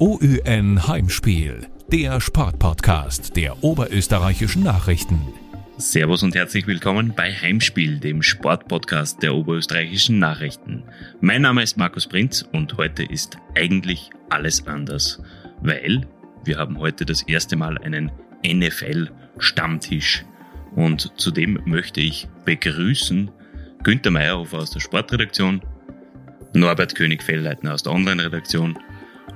OÜN Heimspiel, der Sportpodcast der oberösterreichischen Nachrichten. Servus und herzlich willkommen bei Heimspiel, dem Sportpodcast der oberösterreichischen Nachrichten. Mein Name ist Markus Prinz und heute ist eigentlich alles anders, weil wir haben heute das erste Mal einen NFL-Stammtisch. Und zudem möchte ich begrüßen Günter Meyerhofer aus der Sportredaktion, Norbert König-Fellleitner aus der Online-Redaktion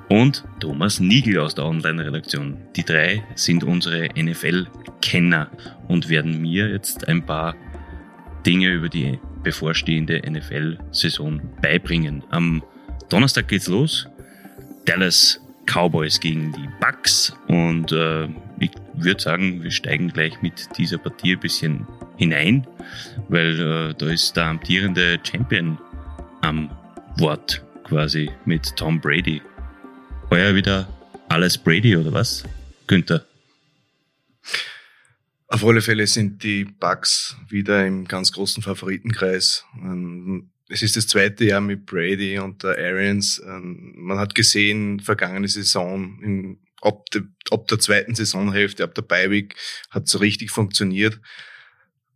und Thomas Niegel aus der Online-Redaktion. Die drei sind unsere NFL-Kenner und werden mir jetzt ein paar Dinge über die bevorstehende NFL-Saison beibringen. Am Donnerstag geht's los. Dallas Cowboys gegen die Bucks und äh, ich würde sagen, wir steigen gleich mit dieser Partie ein bisschen hinein, weil äh, da ist der amtierende Champion am Wort quasi mit Tom Brady. Heuer wieder alles Brady oder was? Günther? Auf alle Fälle sind die Bucks wieder im ganz großen Favoritenkreis. Ähm, es ist das zweite Jahr mit Brady und der Arians. Ähm, man hat gesehen, vergangene Saison, in, ab, de, ab der zweiten Saisonhälfte, ab der Beiweg, hat so richtig funktioniert.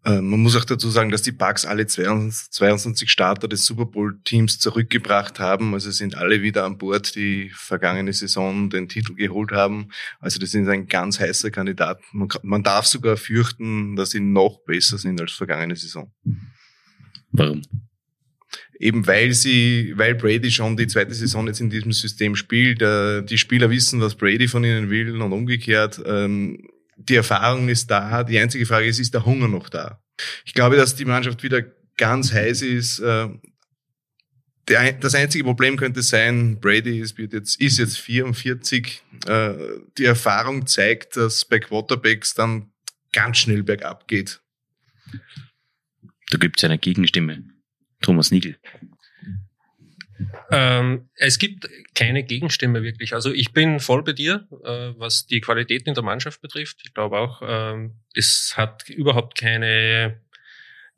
Äh, man muss auch dazu sagen, dass die Bucks alle 22 Starter des Super Bowl Teams zurückgebracht haben. Also sind alle wieder an Bord, die vergangene Saison den Titel geholt haben. Also das ist ein ganz heißer Kandidat. Man, man darf sogar fürchten, dass sie noch besser sind als vergangene Saison. Warum? Eben weil sie, weil Brady schon die zweite Saison jetzt in diesem System spielt. Äh, die Spieler wissen, was Brady von ihnen will und umgekehrt ähm, die Erfahrung ist da. Die einzige Frage ist, ist der Hunger noch da? Ich glaube, dass die Mannschaft wieder ganz heiß ist. Äh, das einzige Problem könnte sein, Brady ist, jetzt, ist jetzt 44. Äh, die Erfahrung zeigt, dass bei Quarterbacks dann ganz schnell bergab geht. Da gibt es eine Gegenstimme. Thomas Nigel. Ähm, es gibt keine Gegenstimme wirklich. Also ich bin voll bei dir, äh, was die Qualitäten in der Mannschaft betrifft. Ich glaube auch, ähm, es hat überhaupt keine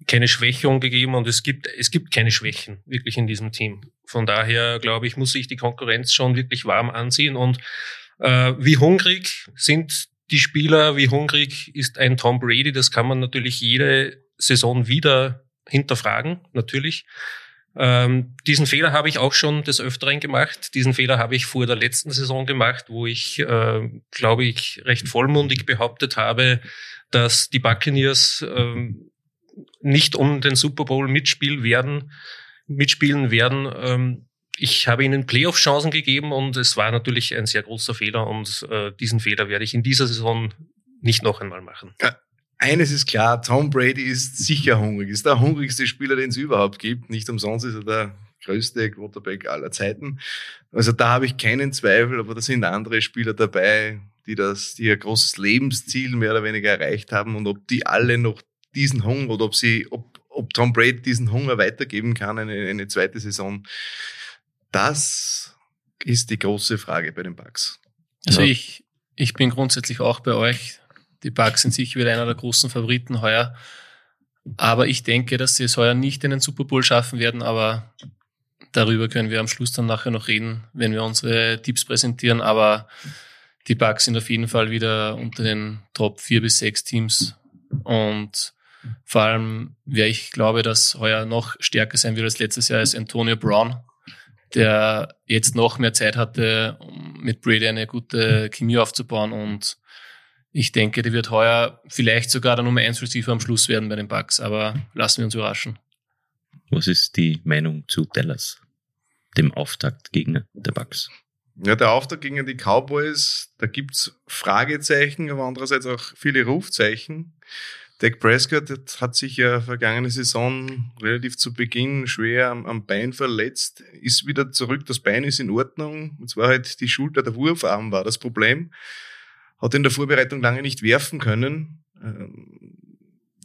keine Schwächung gegeben und es gibt es gibt keine Schwächen wirklich in diesem Team. Von daher glaube ich, muss sich die Konkurrenz schon wirklich warm anziehen und äh, wie hungrig sind die Spieler, wie hungrig ist ein Tom Brady, das kann man natürlich jede Saison wieder hinterfragen, natürlich. Ähm, diesen Fehler habe ich auch schon des Öfteren gemacht. Diesen Fehler habe ich vor der letzten Saison gemacht, wo ich, äh, glaube ich, recht vollmundig behauptet habe, dass die Buccaneers äh, nicht um den Super Bowl mitspielen werden, mitspielen werden. Ähm, ich habe ihnen Playoff-Chancen gegeben und es war natürlich ein sehr großer Fehler und äh, diesen Fehler werde ich in dieser Saison nicht noch einmal machen. Ja, eines ist klar, Tom Brady ist sicher hungrig, ist der hungrigste Spieler, den es überhaupt gibt. Nicht umsonst ist er der größte Quarterback aller Zeiten. Also da habe ich keinen Zweifel, aber da sind andere Spieler dabei, die das, die ihr großes Lebensziel mehr oder weniger erreicht haben und ob die alle noch diesen Hunger oder ob sie, ob, ob Tom Brady diesen Hunger weitergeben kann, eine, eine zweite Saison, das ist die große Frage bei den Bucks. Also ja. ich, ich bin grundsätzlich auch bei euch. Die Bucks sind sicher wieder einer der großen Favoriten heuer. Aber ich denke, dass sie es heuer nicht in den Super Bowl schaffen werden, aber darüber können wir am Schluss dann nachher noch reden, wenn wir unsere Tipps präsentieren. Aber die Bucks sind auf jeden Fall wieder unter den Top 4 bis 6 Teams. Und vor allem, wer ich glaube, dass heuer noch stärker sein wird als letztes Jahr, ist Antonio Brown, der jetzt noch mehr Zeit hatte, um mit Brady eine gute Chemie aufzubauen und ich denke, der wird heuer vielleicht sogar der Nummer 1 Receiver am Schluss werden bei den Bucks, aber lassen wir uns überraschen. Was ist die Meinung zu Dallas, dem Auftaktgegner der Bucks? Ja, der Auftakt gegen die Cowboys, da gibt's Fragezeichen, aber andererseits auch viele Rufzeichen. Dak Prescott hat sich ja vergangene Saison relativ zu Beginn schwer am, am, Bein verletzt, ist wieder zurück, das Bein ist in Ordnung. Und zwar halt die Schulter, der Wurfarm war das Problem hat in der Vorbereitung lange nicht werfen können. Ähm,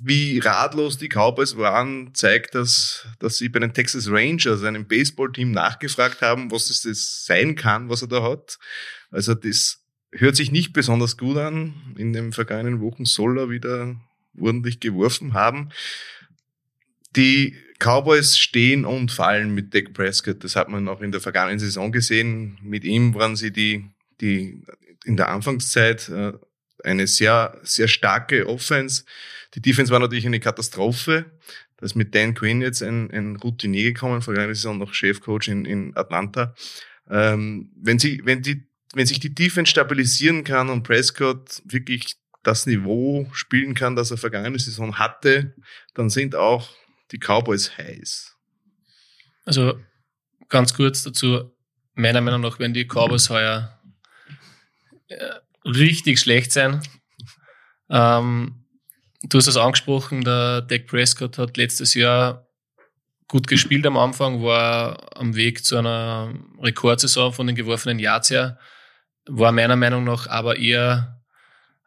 wie ratlos die Cowboys waren, zeigt das, dass sie bei den Texas Rangers, einem Baseballteam, nachgefragt haben, was es sein kann, was er da hat. Also das hört sich nicht besonders gut an. In den vergangenen Wochen soll er wieder ordentlich geworfen haben. Die Cowboys stehen und fallen mit Dak Prescott. Das hat man auch in der vergangenen Saison gesehen. Mit ihm waren sie die die in der Anfangszeit äh, eine sehr, sehr starke Offense. Die Defense war natürlich eine Katastrophe. Da ist mit Dan Quinn jetzt ein, ein Routinier gekommen, vergangene Saison noch Chefcoach in, in Atlanta. Ähm, wenn, sie, wenn, die, wenn sich die Defense stabilisieren kann und Prescott wirklich das Niveau spielen kann, das er vergangene Saison hatte, dann sind auch die Cowboys heiß. Also ganz kurz dazu, meiner Meinung nach, wenn die Cowboys heuer richtig schlecht sein. Ähm, du hast es angesprochen, der Dak Prescott hat letztes Jahr gut gespielt am Anfang, war am Weg zu einer Rekordsaison von den geworfenen Yards her, war meiner Meinung nach aber eher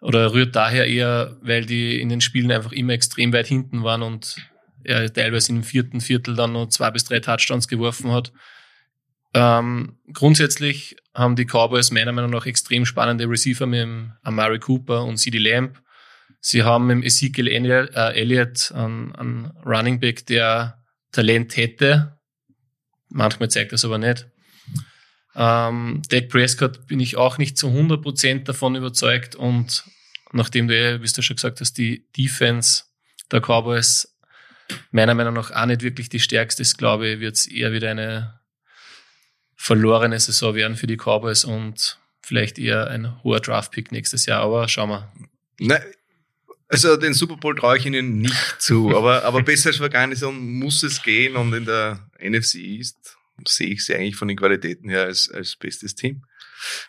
oder rührt daher eher, weil die in den Spielen einfach immer extrem weit hinten waren und er teilweise im vierten Viertel dann noch zwei bis drei Touchdowns geworfen hat. Ähm, grundsätzlich haben die Cowboys meiner Meinung nach extrem spannende Receiver mit dem Amari Cooper und CD Lamb. Sie haben mit Ezekiel äh, Elliott einen, einen Running Back, der Talent hätte. Manchmal zeigt das aber nicht. Ähm, Dak Prescott bin ich auch nicht zu 100% davon überzeugt und nachdem du, wie du schon gesagt hast, die Defense der Cowboys meiner Meinung nach auch nicht wirklich die stärkste ist, glaube ich, wird es eher wieder eine verlorene Saison werden für die Cowboys und vielleicht eher ein hoher Draft-Pick nächstes Jahr, aber schauen wir. Nein, also den Super Bowl traue ich ihnen nicht zu, aber, aber besser als vergangene Saison muss es gehen und in der NFC East sehe ich sie eigentlich von den Qualitäten her als, als bestes Team.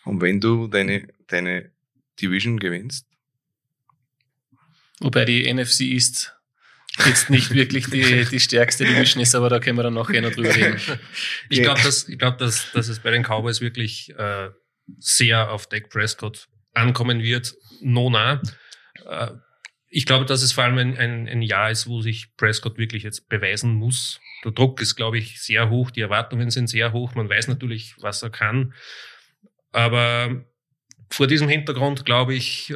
Und wenn du deine, deine Division gewinnst. Wobei die NFC East jetzt nicht wirklich die, die stärkste Division ist, aber da können wir dann noch noch drüber reden. Ich glaube, dass, ich glaub, dass, dass es bei den Cowboys wirklich äh, sehr auf Dak Prescott ankommen wird. Nona. Äh, ich glaube, dass es vor allem ein, ein, ein Jahr ist, wo sich Prescott wirklich jetzt beweisen muss. Der Druck ist, glaube ich, sehr hoch, die Erwartungen sind sehr hoch. Man weiß natürlich, was er kann. Aber vor diesem Hintergrund, glaube ich,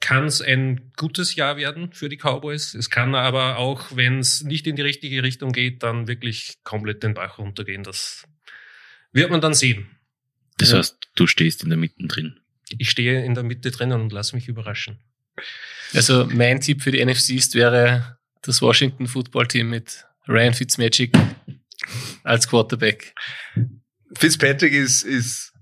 kann es ein gutes Jahr werden für die Cowboys. Es kann aber auch, wenn es nicht in die richtige Richtung geht, dann wirklich komplett den Bach runtergehen. Das wird man dann sehen. Das heißt, du stehst in der Mitte drin. Ich stehe in der Mitte drinnen und lass mich überraschen. Also mein Tipp für die NFC East wäre das Washington Football Team mit Ryan Fitzmagic als Quarterback. Fitzpatrick ist, ist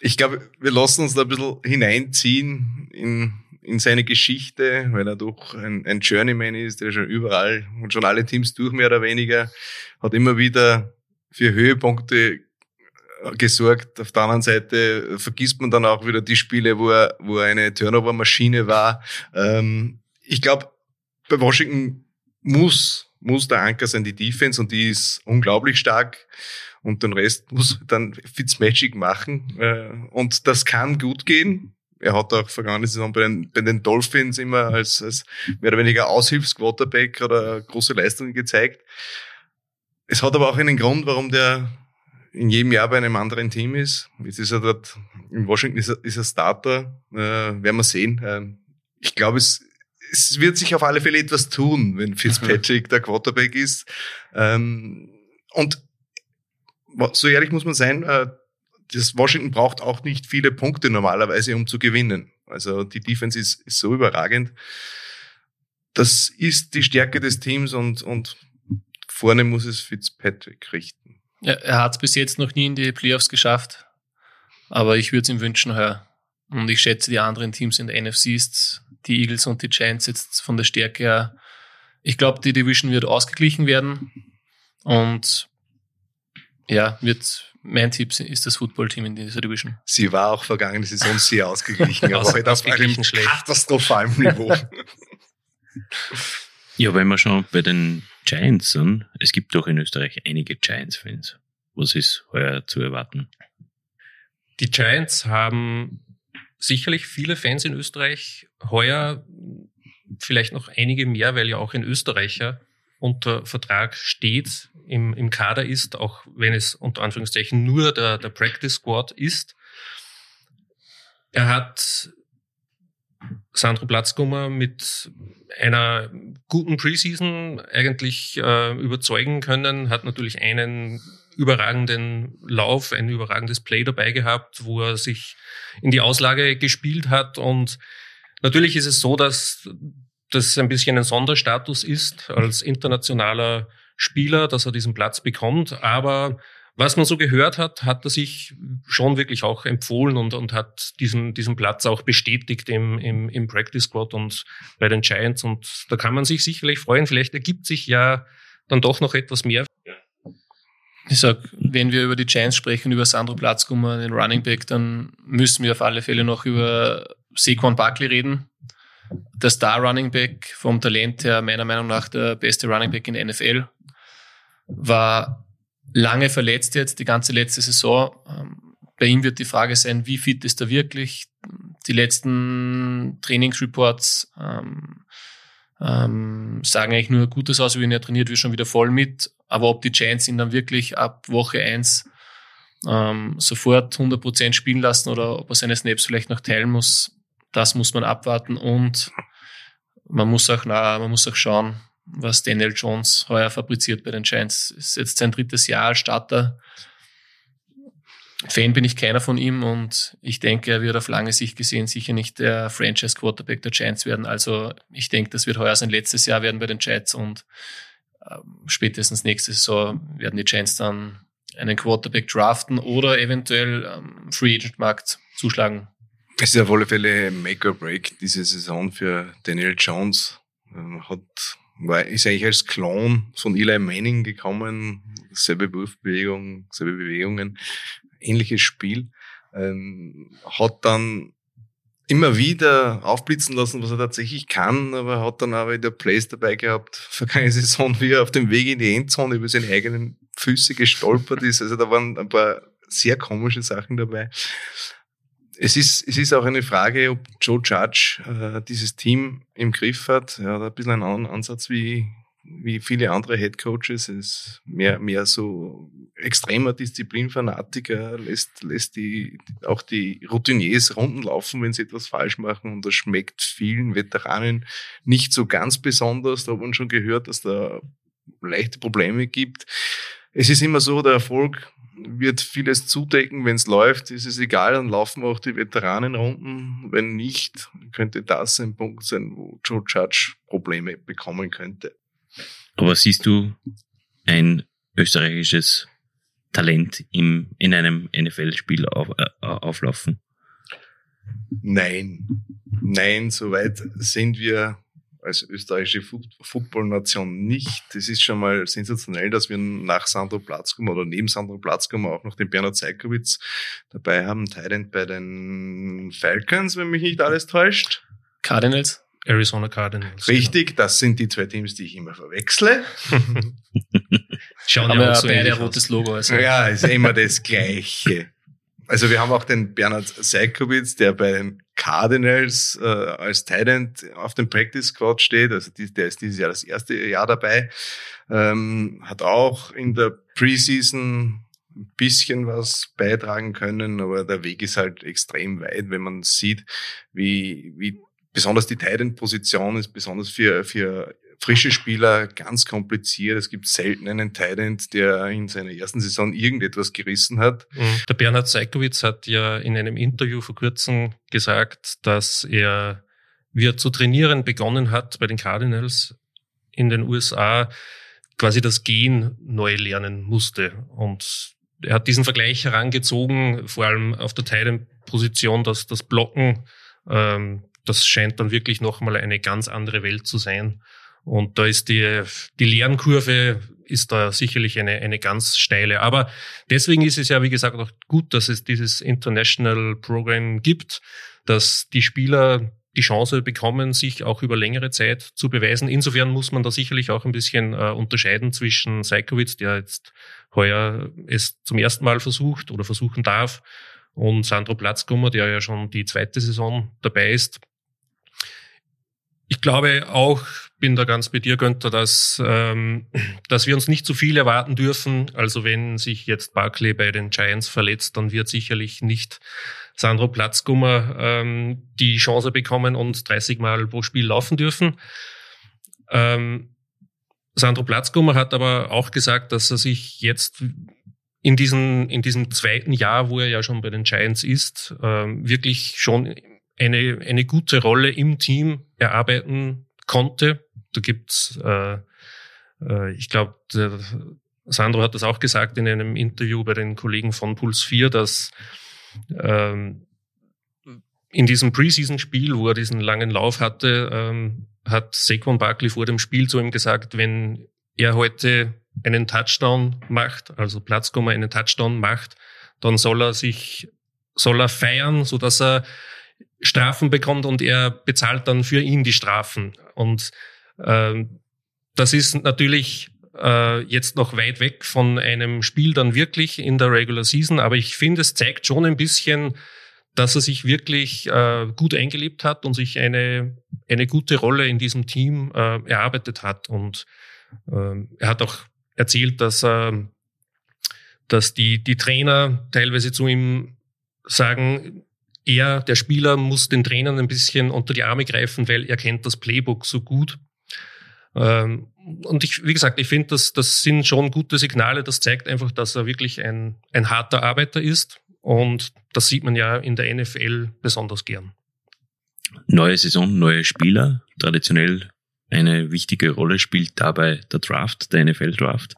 ich glaube, wir lassen uns da ein bisschen hineinziehen in in seine Geschichte, weil er doch ein, ein Journeyman ist, der schon überall und schon alle Teams durch mehr oder weniger, hat immer wieder für Höhepunkte äh, gesorgt. Auf der anderen Seite vergisst man dann auch wieder die Spiele, wo er, wo er eine Turnover-Maschine war. Ähm, ich glaube, bei Washington muss, muss der Anker sein, die Defense, und die ist unglaublich stark. Und den Rest muss dann Fitzmagic machen. Äh, und das kann gut gehen er hat auch vergangene Saison bei den, bei den Dolphins immer als, als mehr oder weniger Aushilfsquarterback oder große Leistungen gezeigt. Es hat aber auch einen Grund, warum der in jedem Jahr bei einem anderen Team ist. Jetzt ist er dort, in Washington ist er, ist er Starter, äh, werden wir sehen. Ähm, ich glaube, es, es wird sich auf alle Fälle etwas tun, wenn Fitzpatrick der Quarterback ist. Ähm, und so ehrlich muss man sein, äh, das Washington braucht auch nicht viele Punkte normalerweise, um zu gewinnen. Also die Defense ist, ist so überragend. Das ist die Stärke des Teams und, und vorne muss es Fitzpatrick richten. Ja, er hat es bis jetzt noch nie in die Playoffs geschafft, aber ich würde es ihm wünschen heuer. Und ich schätze die anderen Teams in der NFC die Eagles und die Giants jetzt von der Stärke her. Ich glaube, die Division wird ausgeglichen werden und ja, wird mein Tipp ist das Footballteam in dieser Division. Sie war auch vergangene Saison sehr ausgeglichen, aber heute auf einem katastrophalen Niveau. Ja, wenn wir schon bei den Giants sind, es gibt doch in Österreich einige Giants-Fans. Was ist heuer zu erwarten? Die Giants haben sicherlich viele Fans in Österreich. Heuer vielleicht noch einige mehr, weil ja auch ein Österreicher unter Vertrag steht, im, im Kader ist, auch wenn es unter Anführungszeichen nur der, der Practice Squad ist. Er hat Sandro Platzgummer mit einer guten Preseason eigentlich äh, überzeugen können, hat natürlich einen überragenden Lauf, ein überragendes Play dabei gehabt, wo er sich in die Auslage gespielt hat. Und natürlich ist es so, dass das ein bisschen ein Sonderstatus ist als internationaler Spieler, dass er diesen Platz bekommt. Aber was man so gehört hat, hat er sich schon wirklich auch empfohlen und, und hat diesen, diesen Platz auch bestätigt im, im, im Practice Squad und bei den Giants. Und da kann man sich sicherlich freuen. Vielleicht ergibt sich ja dann doch noch etwas mehr. Ich sag, wenn wir über die Giants sprechen, über Sandro Platzkummer, den Running Back, dann müssen wir auf alle Fälle noch über Saquon Buckley reden. Der Star Running Back vom Talent her, meiner Meinung nach der beste Running Back in der NFL, war lange verletzt jetzt, die ganze letzte Saison. Ähm, bei ihm wird die Frage sein, wie fit ist er wirklich? Die letzten Trainingsreports ähm, ähm, sagen eigentlich nur Gutes aus, wie er trainiert, wir schon wieder voll mit. Aber ob die Giants ihn dann wirklich ab Woche eins ähm, sofort 100% spielen lassen oder ob er seine Snaps vielleicht noch teilen muss, das muss man abwarten. Und man muss auch, na, man muss auch schauen, was Daniel Jones heuer fabriziert bei den Giants. Ist jetzt sein drittes Jahr als Starter. Fan bin ich keiner von ihm und ich denke, er wird auf lange Sicht gesehen sicher nicht der Franchise Quarterback der Giants werden. Also ich denke, das wird heuer sein letztes Jahr werden bei den Giants und äh, spätestens nächste Saison werden die Giants dann einen Quarterback draften oder eventuell ähm, Free Agent Markt zuschlagen. Es ist auf alle Fälle Make or Break diese Saison für Daniel Jones. Ähm, hat war, ist eigentlich als Clone von Eli Manning gekommen, selbe Wurfbewegung, selbe Bewegungen, ähnliches Spiel, ähm, hat dann immer wieder aufblitzen lassen, was er tatsächlich kann, aber hat dann auch wieder Plays dabei gehabt, vergangene Saison, wie er auf dem Weg in die Endzone über seine eigenen Füße gestolpert ist. Also da waren ein paar sehr komische Sachen dabei es ist, es ist auch eine Frage, ob Joe Judge äh, dieses Team im Griff hat. Er hat ein bisschen einen Ansatz wie, wie viele andere Head Coaches. Er ist mehr, mehr so extremer Disziplinfanatiker, lässt, lässt die, auch die Routiniers Runden laufen, wenn sie etwas falsch machen. Und das schmeckt vielen Veteranen nicht so ganz besonders. Da hat man schon gehört, dass da leichte Probleme gibt. Es ist immer so, der Erfolg wird vieles zudecken. Wenn es läuft, ist es egal, dann laufen auch die Veteranenrunden. Wenn nicht, könnte das ein Punkt sein, wo Joe Judge Probleme bekommen könnte. Aber siehst du ein österreichisches Talent im, in einem NFL-Spiel auf, äh, auflaufen? Nein. Nein, soweit sind wir als österreichische Footballnation nicht. Das ist schon mal sensationell, dass wir nach Sandro Platzkum oder neben Sandro Platzkum auch noch den Bernhard Zeikowitz dabei haben. Thailand bei den Falcons, wenn mich nicht alles täuscht. Cardinals. Arizona Cardinals. Richtig, genau. das sind die zwei Teams, die ich immer verwechsle. Schauen wir ja so beide rotes Logo. Also. Ja, ist immer das Gleiche. Also wir haben auch den Bernhard Seikowitz, der bei den Cardinals äh, als Tight auf dem Practice Squad steht. Also die, der ist dieses Jahr das erste Jahr dabei. Ähm, hat auch in der Preseason ein bisschen was beitragen können, aber der Weg ist halt extrem weit, wenn man sieht, wie, wie besonders die Titan-Position ist, besonders für, für frische Spieler ganz kompliziert. Es gibt selten einen Tident, der in seiner ersten Saison irgendetwas gerissen hat. Mhm. Der Bernhard Seikowitz hat ja in einem Interview vor kurzem gesagt, dass er, wie er zu trainieren begonnen hat bei den Cardinals in den USA, quasi das Gehen neu lernen musste. Und er hat diesen Vergleich herangezogen, vor allem auf der Titan-Position, dass das Blocken, ähm, das scheint dann wirklich nochmal eine ganz andere Welt zu sein. Und da ist die, die Lernkurve ist da sicherlich eine, eine ganz steile. Aber deswegen ist es ja, wie gesagt, auch gut, dass es dieses International Program gibt, dass die Spieler die Chance bekommen, sich auch über längere Zeit zu beweisen. Insofern muss man da sicherlich auch ein bisschen äh, unterscheiden zwischen Seikowitz, der jetzt heuer es zum ersten Mal versucht oder versuchen darf, und Sandro Platzkummer, der ja schon die zweite Saison dabei ist. Ich glaube auch, bin da ganz bei dir, Günther, dass, ähm, dass wir uns nicht zu viel erwarten dürfen. Also wenn sich jetzt Barclay bei den Giants verletzt, dann wird sicherlich nicht Sandro Platzgummer ähm, die Chance bekommen und 30 Mal pro Spiel laufen dürfen. Ähm, Sandro Platzgummer hat aber auch gesagt, dass er sich jetzt in, diesen, in diesem zweiten Jahr, wo er ja schon bei den Giants ist, ähm, wirklich schon eine, eine gute Rolle im Team erarbeiten konnte. Da gibt's, äh, äh, ich glaube, Sandro hat das auch gesagt in einem Interview bei den Kollegen von Puls 4, dass ähm, in diesem Preseason-Spiel, wo er diesen langen Lauf hatte, ähm, hat Saquon Barkley vor dem Spiel zu ihm gesagt, wenn er heute einen Touchdown macht, also Platzkomma einen Touchdown macht, dann soll er sich, soll er feiern, so dass er Strafen bekommt und er bezahlt dann für ihn die Strafen. Und äh, das ist natürlich äh, jetzt noch weit weg von einem Spiel dann wirklich in der Regular Season, aber ich finde, es zeigt schon ein bisschen, dass er sich wirklich äh, gut eingelebt hat und sich eine, eine gute Rolle in diesem Team äh, erarbeitet hat. Und äh, er hat auch erzählt, dass, äh, dass die, die Trainer teilweise zu ihm sagen, er, der Spieler, muss den Trainern ein bisschen unter die Arme greifen, weil er kennt das Playbook so gut. Ähm, und ich, wie gesagt, ich finde, das, das sind schon gute Signale. Das zeigt einfach, dass er wirklich ein, ein harter Arbeiter ist und das sieht man ja in der NFL besonders gern. Neue Saison, neue Spieler. Traditionell eine wichtige Rolle spielt dabei der Draft, der NFL-Draft.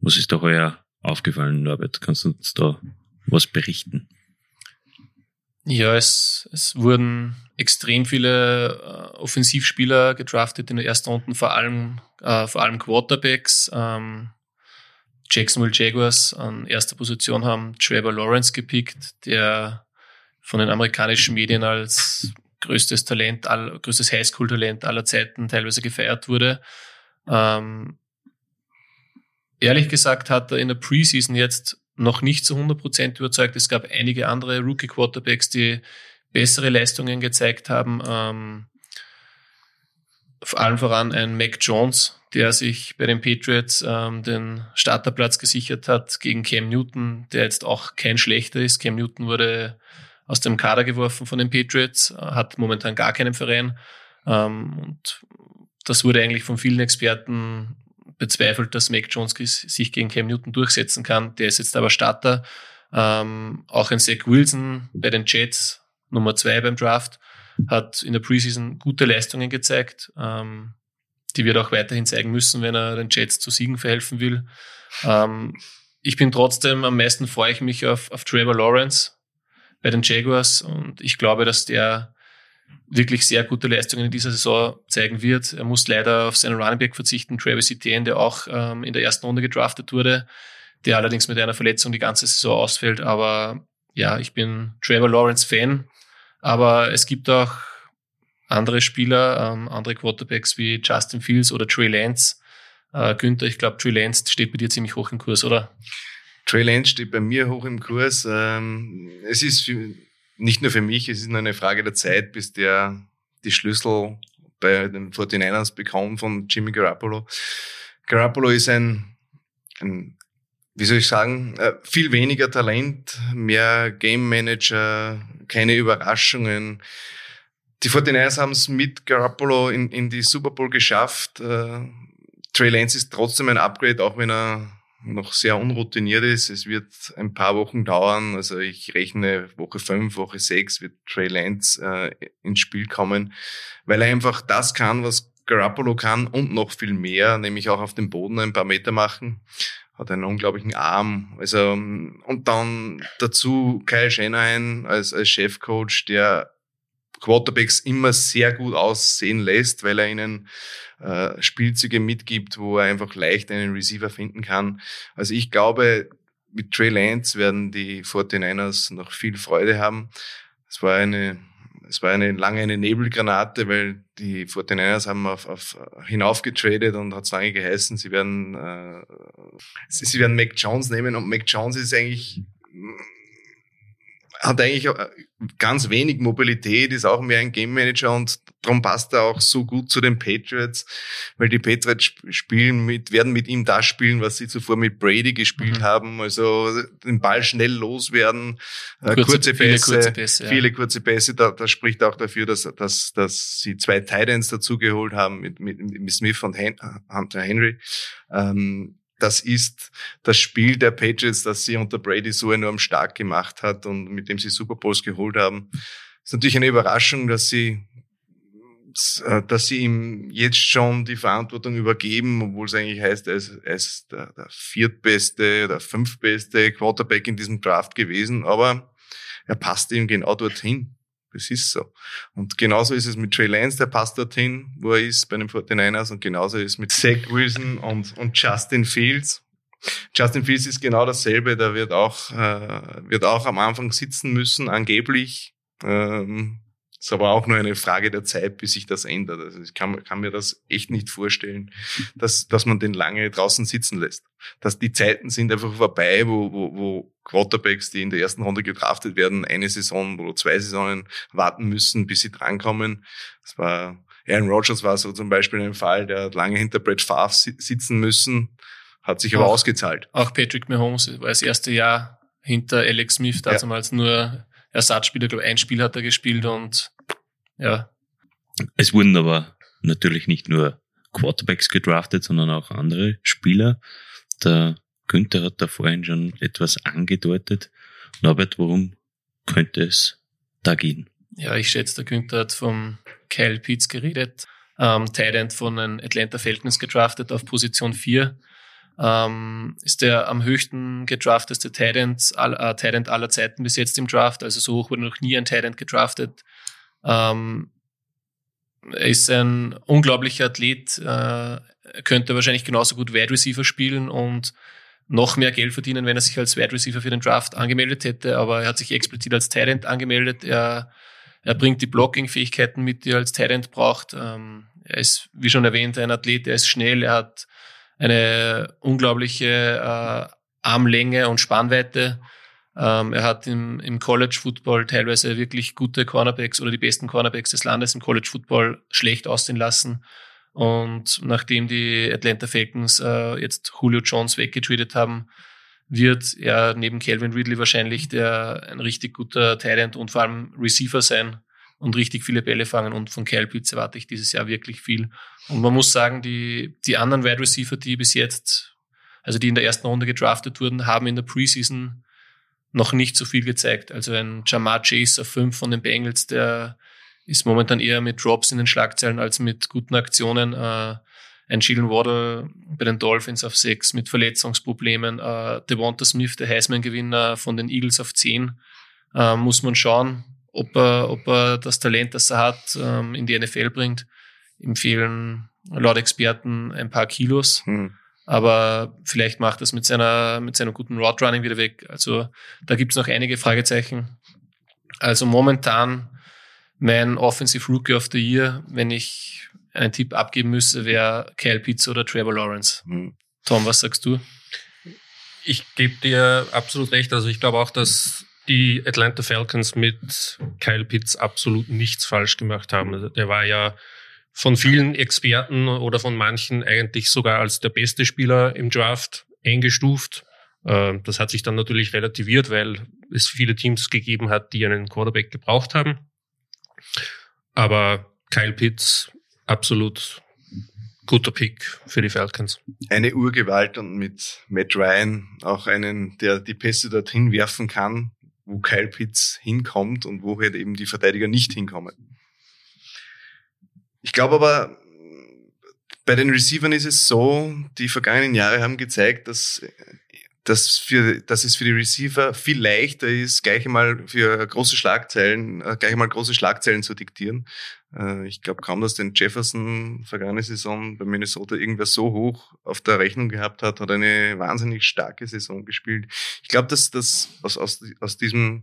Was ist da heuer aufgefallen, Norbert? Kannst du uns da was berichten? Ja, es, es wurden extrem viele äh, Offensivspieler gedraftet in der ersten Runde, vor allem, äh, vor allem Quarterbacks. Ähm, Jacksonville Jaguars an erster Position haben Trevor Lawrence gepickt, der von den amerikanischen Medien als größtes Talent, all, größtes Highschool-Talent aller Zeiten teilweise gefeiert wurde. Ähm, ehrlich gesagt hat er in der Preseason jetzt noch nicht zu 100% überzeugt. Es gab einige andere Rookie-Quarterbacks, die bessere Leistungen gezeigt haben. Ähm, vor allem voran ein Mac Jones, der sich bei den Patriots ähm, den Starterplatz gesichert hat gegen Cam Newton, der jetzt auch kein schlechter ist. Cam Newton wurde aus dem Kader geworfen von den Patriots, hat momentan gar keinen Verein. Ähm, und das wurde eigentlich von vielen Experten bezweifelt, dass Mac Jones sich gegen Cam Newton durchsetzen kann. Der ist jetzt aber Starter. Ähm, auch ein Zach Wilson bei den Jets, Nummer zwei beim Draft, hat in der Preseason gute Leistungen gezeigt. Ähm, die wird auch weiterhin zeigen müssen, wenn er den Jets zu Siegen verhelfen will. Ähm, ich bin trotzdem, am meisten freue ich mich auf, auf Trevor Lawrence bei den Jaguars und ich glaube, dass der wirklich sehr gute Leistungen in dieser Saison zeigen wird. Er muss leider auf seinen Running Back verzichten, Travis Etienne, der auch ähm, in der ersten Runde gedraftet wurde, der allerdings mit einer Verletzung die ganze Saison ausfällt. Aber ja, ich bin Trevor Lawrence Fan, aber es gibt auch andere Spieler, ähm, andere Quarterbacks wie Justin Fields oder Trey Lance. Äh, Günther, ich glaube, Trey Lance steht bei dir ziemlich hoch im Kurs, oder? Trey Lance steht bei mir hoch im Kurs. Ähm, es ist für, nicht nur für mich, es ist nur eine Frage der Zeit, bis der die Schlüssel bei den 49ers bekommt von Jimmy Garoppolo. Garoppolo ist ein, ein wie soll ich sagen, äh, viel weniger Talent, mehr Game Manager, keine Überraschungen. Die 49ers haben es mit Garoppolo in, in die Super Bowl geschafft. Äh, Trey Lance ist trotzdem ein Upgrade, auch wenn er noch sehr unroutiniert ist. Es wird ein paar Wochen dauern. Also ich rechne Woche fünf, Woche sechs wird Trey Lance äh, ins Spiel kommen, weil er einfach das kann, was Garoppolo kann und noch viel mehr, nämlich auch auf dem Boden ein paar Meter machen. Hat einen unglaublichen Arm. Also, und dann dazu Kyle Shanahan als, als Chefcoach, der Quarterbacks immer sehr gut aussehen lässt, weil er ihnen äh, Spielzüge mitgibt, wo er einfach leicht einen Receiver finden kann. Also ich glaube, mit Trey Lance werden die 49ers noch viel Freude haben. Es war eine, es war eine lange eine Nebelgranate, weil die 49ers haben auf, auf hinaufgetradet und hat es lange geheißen, sie werden, äh, sie werden Mac Jones nehmen und Mac Jones ist eigentlich hat eigentlich äh, ganz wenig Mobilität, ist auch mehr ein Game Manager und darum passt er auch so gut zu den Patriots, weil die Patriots spielen mit, werden mit ihm das spielen, was sie zuvor mit Brady gespielt mhm. haben, also den Ball schnell loswerden, äh, kurze, kurze Pässe, viele kurze Pässe, ja. viele kurze Pässe, da, das spricht auch dafür, dass, dass, dass sie zwei Titans dazugeholt haben mit, mit, mit Smith und Hunter Henry. Ähm, das ist das Spiel der Patriots, das sie unter Brady so enorm stark gemacht hat und mit dem sie Super Bowls geholt haben. ist natürlich eine Überraschung, dass sie äh, dass sie ihm jetzt schon die Verantwortung übergeben, obwohl es eigentlich heißt, er ist, er ist der, der viertbeste, der fünftbeste Quarterback in diesem Draft gewesen, aber er passt ihm genau dorthin. Das ist so. Und genauso ist es mit Trey Lance, der passt dorthin, wo er ist bei den 49ers und genauso ist es mit Zach Wilson und, und Justin Fields. Justin Fields ist genau dasselbe, der wird auch, äh, wird auch am Anfang sitzen müssen, angeblich. Ähm, ist aber auch nur eine Frage der Zeit, bis sich das ändert. Also ich kann, kann mir das echt nicht vorstellen, dass, dass man den lange draußen sitzen lässt. Dass die Zeiten sind einfach vorbei, wo, wo, wo Quarterbacks, die in der ersten Runde gedraftet werden, eine Saison oder zwei Saisonen warten müssen, bis sie drankommen. Das war, Aaron Rodgers war so zum Beispiel ein Fall, der hat lange hinter Brett Favre sitzen müssen, hat sich aber auch, ausgezahlt. Auch Patrick Mahomes war das erste Jahr hinter Alex Smith, damals ja. nur Ersatzspieler, glaube ein Spiel hat er gespielt und ja. Es wurden aber natürlich nicht nur Quarterbacks gedraftet, sondern auch andere Spieler. Der Günther hat da vorhin schon etwas angedeutet. Norbert, worum könnte es da gehen? Ja, ich schätze, der Günther hat vom Kyle Pitts geredet. Ähm, Tight von den Atlanta Falcons gedraftet auf Position 4 ähm, ist der am höchsten gedrafteste Tident all, äh, aller Zeiten bis jetzt im Draft. Also so hoch wurde noch nie ein Tident gedraftet. Ähm, er ist ein unglaublicher Athlet, äh, könnte wahrscheinlich genauso gut Wide Receiver spielen und noch mehr Geld verdienen, wenn er sich als Wide Receiver für den Draft angemeldet hätte, aber er hat sich explizit als Tident angemeldet. Er, er bringt die Blocking-Fähigkeiten mit, die er als Tident braucht. Ähm, er ist, wie schon erwähnt, ein Athlet, er ist schnell, er hat eine unglaubliche äh, Armlänge und Spannweite. Ähm, er hat im, im College Football teilweise wirklich gute Cornerbacks oder die besten Cornerbacks des Landes im College Football schlecht aussehen lassen. Und nachdem die Atlanta Falcons äh, jetzt Julio Jones weggetradet haben, wird er neben Calvin Ridley wahrscheinlich der ein richtig guter Talent und vor allem Receiver sein und richtig viele Bälle fangen. Und von Kyle Pitts erwarte ich dieses Jahr wirklich viel. Und man muss sagen, die, die anderen Wide Receiver, die bis jetzt, also die in der ersten Runde gedraftet wurden, haben in der Preseason noch nicht so viel gezeigt. Also ein Jamar Chase auf 5 von den Bengals, der ist momentan eher mit Drops in den Schlagzeilen als mit guten Aktionen. Äh, ein Jalen Waddle bei den Dolphins auf 6 mit Verletzungsproblemen. Äh, Devonta Smith, der Heisman-Gewinner von den Eagles auf 10. Äh, muss man schauen, ob er, ob er das Talent, das er hat, ähm, in die NFL bringt. Ihm fehlen laut Experten ein paar Kilos. Hm. Aber vielleicht macht das mit seiner, mit seinem guten Roadrunning wieder weg. Also da gibt's noch einige Fragezeichen. Also momentan mein Offensive Rookie of the Year, wenn ich einen Tipp abgeben müsste, wäre Kyle Pitts oder Trevor Lawrence. Hm. Tom, was sagst du? Ich gebe dir absolut recht. Also ich glaube auch, dass die Atlanta Falcons mit Kyle Pitts absolut nichts falsch gemacht haben. Also der war ja von vielen Experten oder von manchen eigentlich sogar als der beste Spieler im Draft eingestuft. Ähm, das hat sich dann natürlich relativiert, weil es viele Teams gegeben hat, die einen Quarterback gebraucht haben. Aber Kyle Pitts absolut guter Pick für die Falcons. Eine Urgewalt und mit Matt Ryan auch einen, der die Pässe dorthin werfen kann, wo Kyle Pitts hinkommt und wo halt eben die Verteidiger nicht hinkommen. Ich glaube aber, bei den Receivern ist es so, die vergangenen Jahre haben gezeigt, dass dass, für, dass es für die Receiver viel leichter ist, gleich einmal für große Schlagzeilen, äh, gleich einmal große Schlagzeilen zu diktieren. Äh, ich glaube kaum, dass den Jefferson vergangene Saison bei Minnesota irgendwer so hoch auf der Rechnung gehabt hat, hat eine wahnsinnig starke Saison gespielt. Ich glaube, dass das aus, aus, aus diesem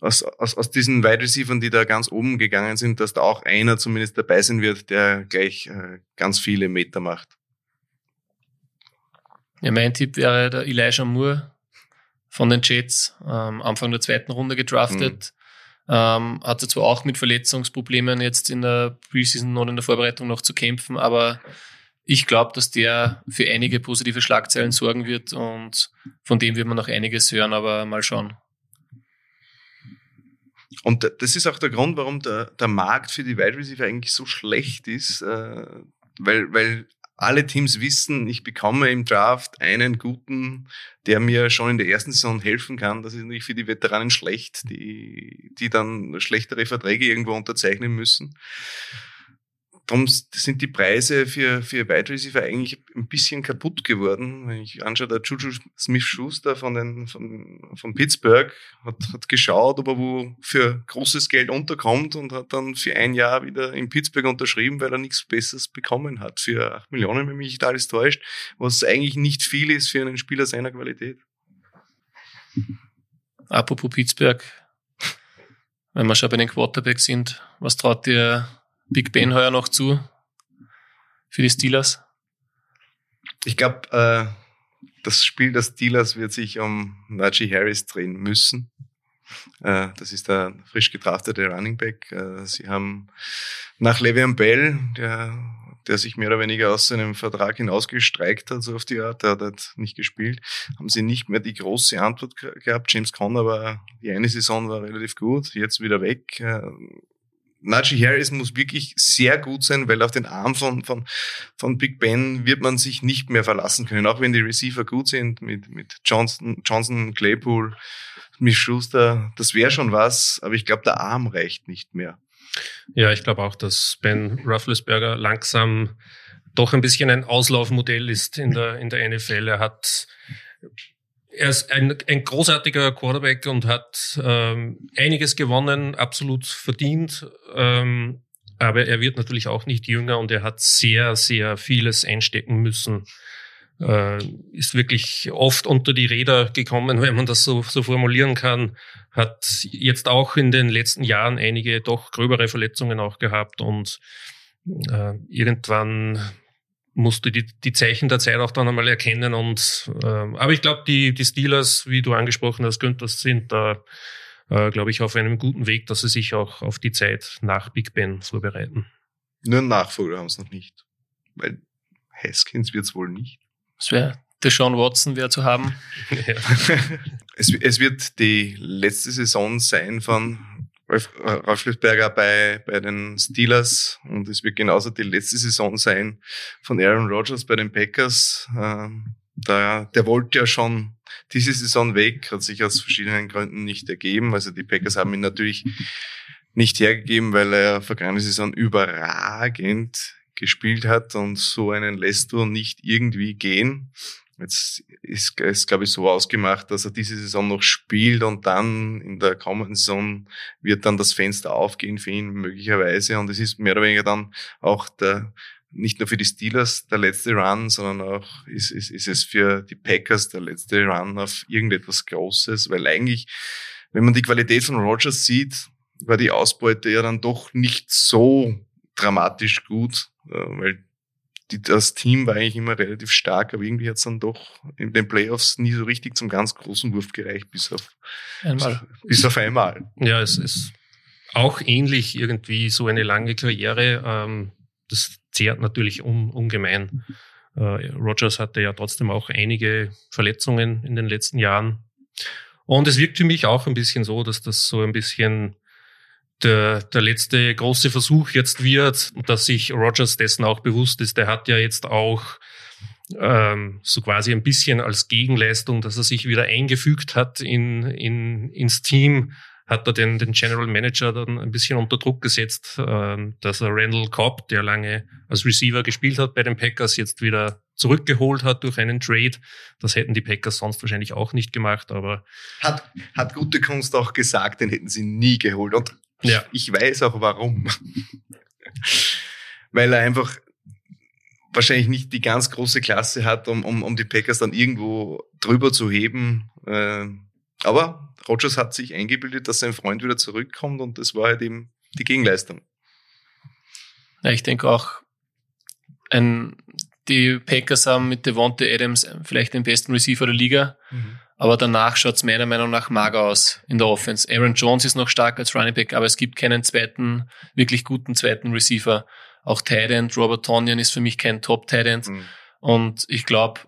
aus, aus, aus diesen Wide Receivers, die da ganz oben gegangen sind, dass da auch einer zumindest dabei sein wird, der gleich äh, ganz viele Meter macht. Ja, mein Tipp wäre der Elijah Moore von den Jets, ähm, Anfang der zweiten Runde gedraftet. Mhm. Ähm, hatte zwar auch mit Verletzungsproblemen jetzt in der Preseason und in der Vorbereitung noch zu kämpfen, aber ich glaube, dass der für einige positive Schlagzeilen sorgen wird und von dem wird man noch einiges hören, aber mal schauen. Und das ist auch der Grund, warum der, der Markt für die Wide Receiver eigentlich so schlecht ist, äh, weil, weil alle Teams wissen, ich bekomme im Draft einen guten, der mir schon in der ersten Saison helfen kann. Das ist natürlich für die Veteranen schlecht, die, die dann schlechtere Verträge irgendwo unterzeichnen müssen darum sind die Preise für, für Wide Receiver eigentlich ein bisschen kaputt geworden. Wenn ich anschaue, der Juju Smith-Schuster von, den, von, von Pittsburgh hat, hat geschaut, ob er wo für großes Geld unterkommt und hat dann für ein Jahr wieder in Pittsburgh unterschrieben, weil er nichts Besseres bekommen hat. Für acht Millionen, wenn mich nicht alles täuscht, was eigentlich nicht viel ist für einen Spieler seiner Qualität. Apropos Pittsburgh, wenn wir schon bei den Quarterbacks sind, was traut dir Big Ben heuer noch zu für die Steelers? Ich glaube, äh, das Spiel der Steelers wird sich um Najee Harris drehen müssen. Äh, das ist der frisch gedraftete Running Back. Äh, sie haben nach Le'Veon Bell, der, der sich mehr oder weniger aus seinem Vertrag hinausgestreikt hat, so auf die Art, der hat halt nicht gespielt, haben sie nicht mehr die große Antwort gehabt. James Conner war, die eine Saison war relativ gut, jetzt wieder weg. Najee Harris muss wirklich sehr gut sein, weil auf den Arm von, von, von Big Ben wird man sich nicht mehr verlassen können. Auch wenn die Receiver gut sind mit, mit Johnson, Johnson, Claypool, Miss Schuster, das wäre schon was, aber ich glaube, der Arm reicht nicht mehr. Ja, ich glaube auch, dass Ben Rufflesberger langsam doch ein bisschen ein Auslaufmodell ist in der, in der NFL. Er hat er ist ein, ein großartiger Quarterback und hat ähm, einiges gewonnen, absolut verdient. Ähm, aber er wird natürlich auch nicht jünger und er hat sehr, sehr vieles einstecken müssen. Äh, ist wirklich oft unter die Räder gekommen, wenn man das so, so formulieren kann. Hat jetzt auch in den letzten Jahren einige doch gröbere Verletzungen auch gehabt und äh, irgendwann musst du die, die Zeichen der Zeit auch dann einmal erkennen. Und äh, aber ich glaube, die, die Steelers, wie du angesprochen hast, Günther, sind da, äh, glaube ich, auf einem guten Weg, dass sie sich auch auf die Zeit nach Big Ben vorbereiten. Nur einen Nachfolger haben sie noch nicht. Weil Haskins wird es wohl nicht. Das wäre der Sean Watson wäre zu haben. Ja. es, es wird die letzte Saison sein von Rauflisberger bei, bei den Steelers und es wird genauso die letzte Saison sein von Aaron Rodgers bei den Packers. Ähm, da, der wollte ja schon diese Saison weg, hat sich aus verschiedenen Gründen nicht ergeben. Also die Packers haben ihn natürlich nicht hergegeben, weil er vergangene Saison überragend gespielt hat und so einen lässt du nicht irgendwie gehen. Jetzt ist es, glaube ich, so ausgemacht, dass er diese Saison noch spielt und dann in der kommenden Saison wird dann das Fenster aufgehen für ihn möglicherweise. Und es ist mehr oder weniger dann auch der, nicht nur für die Steelers der letzte Run, sondern auch ist, ist, ist es für die Packers der letzte Run auf irgendetwas Großes, weil eigentlich, wenn man die Qualität von Rogers sieht, war die Ausbeute ja dann doch nicht so dramatisch gut, äh, weil die, das Team war eigentlich immer relativ stark, aber irgendwie hat es dann doch in den Playoffs nie so richtig zum ganz großen Wurf gereicht, bis auf einmal. Bis auf einmal. Ja, es ist auch ähnlich irgendwie so eine lange Karriere. Ähm, das zehrt natürlich un, ungemein. Äh, Rogers hatte ja trotzdem auch einige Verletzungen in den letzten Jahren. Und es wirkt für mich auch ein bisschen so, dass das so ein bisschen der, der letzte große Versuch jetzt wird, dass sich Rogers dessen auch bewusst ist. Der hat ja jetzt auch ähm, so quasi ein bisschen als Gegenleistung, dass er sich wieder eingefügt hat in, in, ins Team, hat er den, den General Manager dann ein bisschen unter Druck gesetzt, äh, dass er Randall Cobb, der lange als Receiver gespielt hat bei den Packers, jetzt wieder zurückgeholt hat durch einen Trade. Das hätten die Packers sonst wahrscheinlich auch nicht gemacht, aber. Hat, hat gute Kunst auch gesagt, den hätten sie nie geholt. Und ja. Ich weiß auch warum. Weil er einfach wahrscheinlich nicht die ganz große Klasse hat, um, um, um die Packers dann irgendwo drüber zu heben. Äh, aber Rogers hat sich eingebildet, dass sein Freund wieder zurückkommt und das war halt eben die Gegenleistung. Ja, ich denke auch, ein, die Packers haben mit Devonte Adams vielleicht den besten Receiver der Liga. Mhm. Aber danach schaut es meiner Meinung nach mager aus in der Offense. Aaron Jones ist noch stark als Running Back, aber es gibt keinen zweiten, wirklich guten zweiten Receiver. Auch Tight End, Robert Tonyan ist für mich kein Top Tight End. Mhm. Und ich glaube,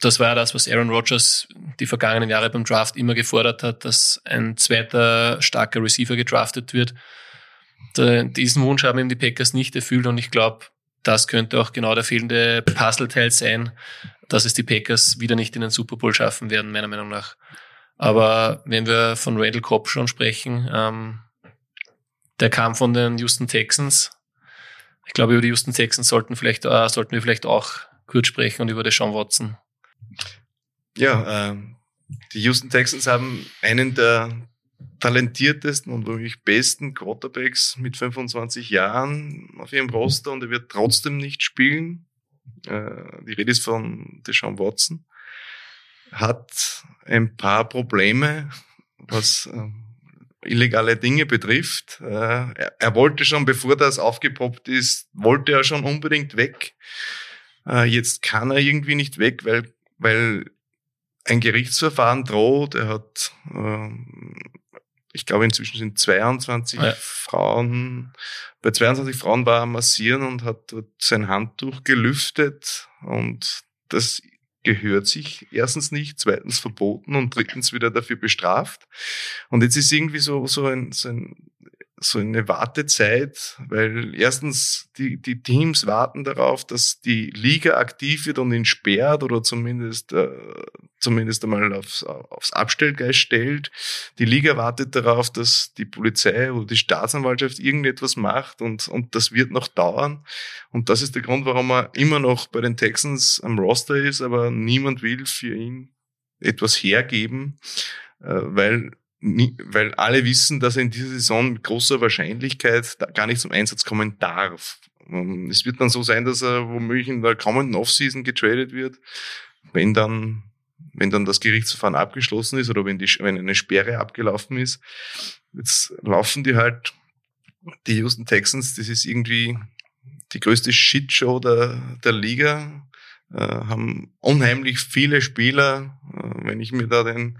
das war ja das, was Aaron Rodgers die vergangenen Jahre beim Draft immer gefordert hat, dass ein zweiter starker Receiver gedraftet wird. diesen Wunsch haben ihm die Packers nicht erfüllt und ich glaube, das könnte auch genau der fehlende Puzzleteil sein, dass es die Packers wieder nicht in den Super Bowl schaffen werden, meiner Meinung nach. Aber wenn wir von Randall Cobb schon sprechen, ähm, der kam von den Houston Texans. Ich glaube, über die Houston Texans sollten, vielleicht, äh, sollten wir vielleicht auch kurz sprechen und über Deshaun Watson. Ja, äh, die Houston Texans haben einen der talentiertesten und wirklich besten Quarterbacks mit 25 Jahren auf ihrem Roster und er wird trotzdem nicht spielen. Äh, die Rede ist von Deshaun Watson. Hat ein paar Probleme, was äh, illegale Dinge betrifft. Äh, er, wollte schon, bevor das aufgepoppt ist, wollte er schon unbedingt weg. Äh, jetzt kann er irgendwie nicht weg, weil, weil ein Gerichtsverfahren droht. Er hat, äh, ich glaube, inzwischen sind 22 ja. Frauen, bei 22 Frauen war er massieren und hat dort sein Handtuch gelüftet und das gehört sich erstens nicht, zweitens verboten und drittens wieder dafür bestraft. Und jetzt ist irgendwie so, so ein, so ein so eine Wartezeit, weil erstens die, die Teams warten darauf, dass die Liga aktiv wird und ihn sperrt oder zumindest, äh, zumindest einmal aufs, aufs Abstellgeist stellt. Die Liga wartet darauf, dass die Polizei oder die Staatsanwaltschaft irgendetwas macht und, und das wird noch dauern. Und das ist der Grund, warum er immer noch bei den Texans am Roster ist, aber niemand will für ihn etwas hergeben, äh, weil weil alle wissen, dass er in dieser Saison mit großer Wahrscheinlichkeit gar nicht zum Einsatz kommen darf. Ähm, es wird dann so sein, dass er womöglich in der kommenden Offseason getradet wird, wenn dann, wenn dann das Gerichtsverfahren abgeschlossen ist oder wenn, die, wenn eine Sperre abgelaufen ist. Jetzt laufen die halt, die Houston Texans, das ist irgendwie die größte Shitshow der, der Liga. Äh, haben unheimlich viele Spieler. Äh, wenn ich mir da den,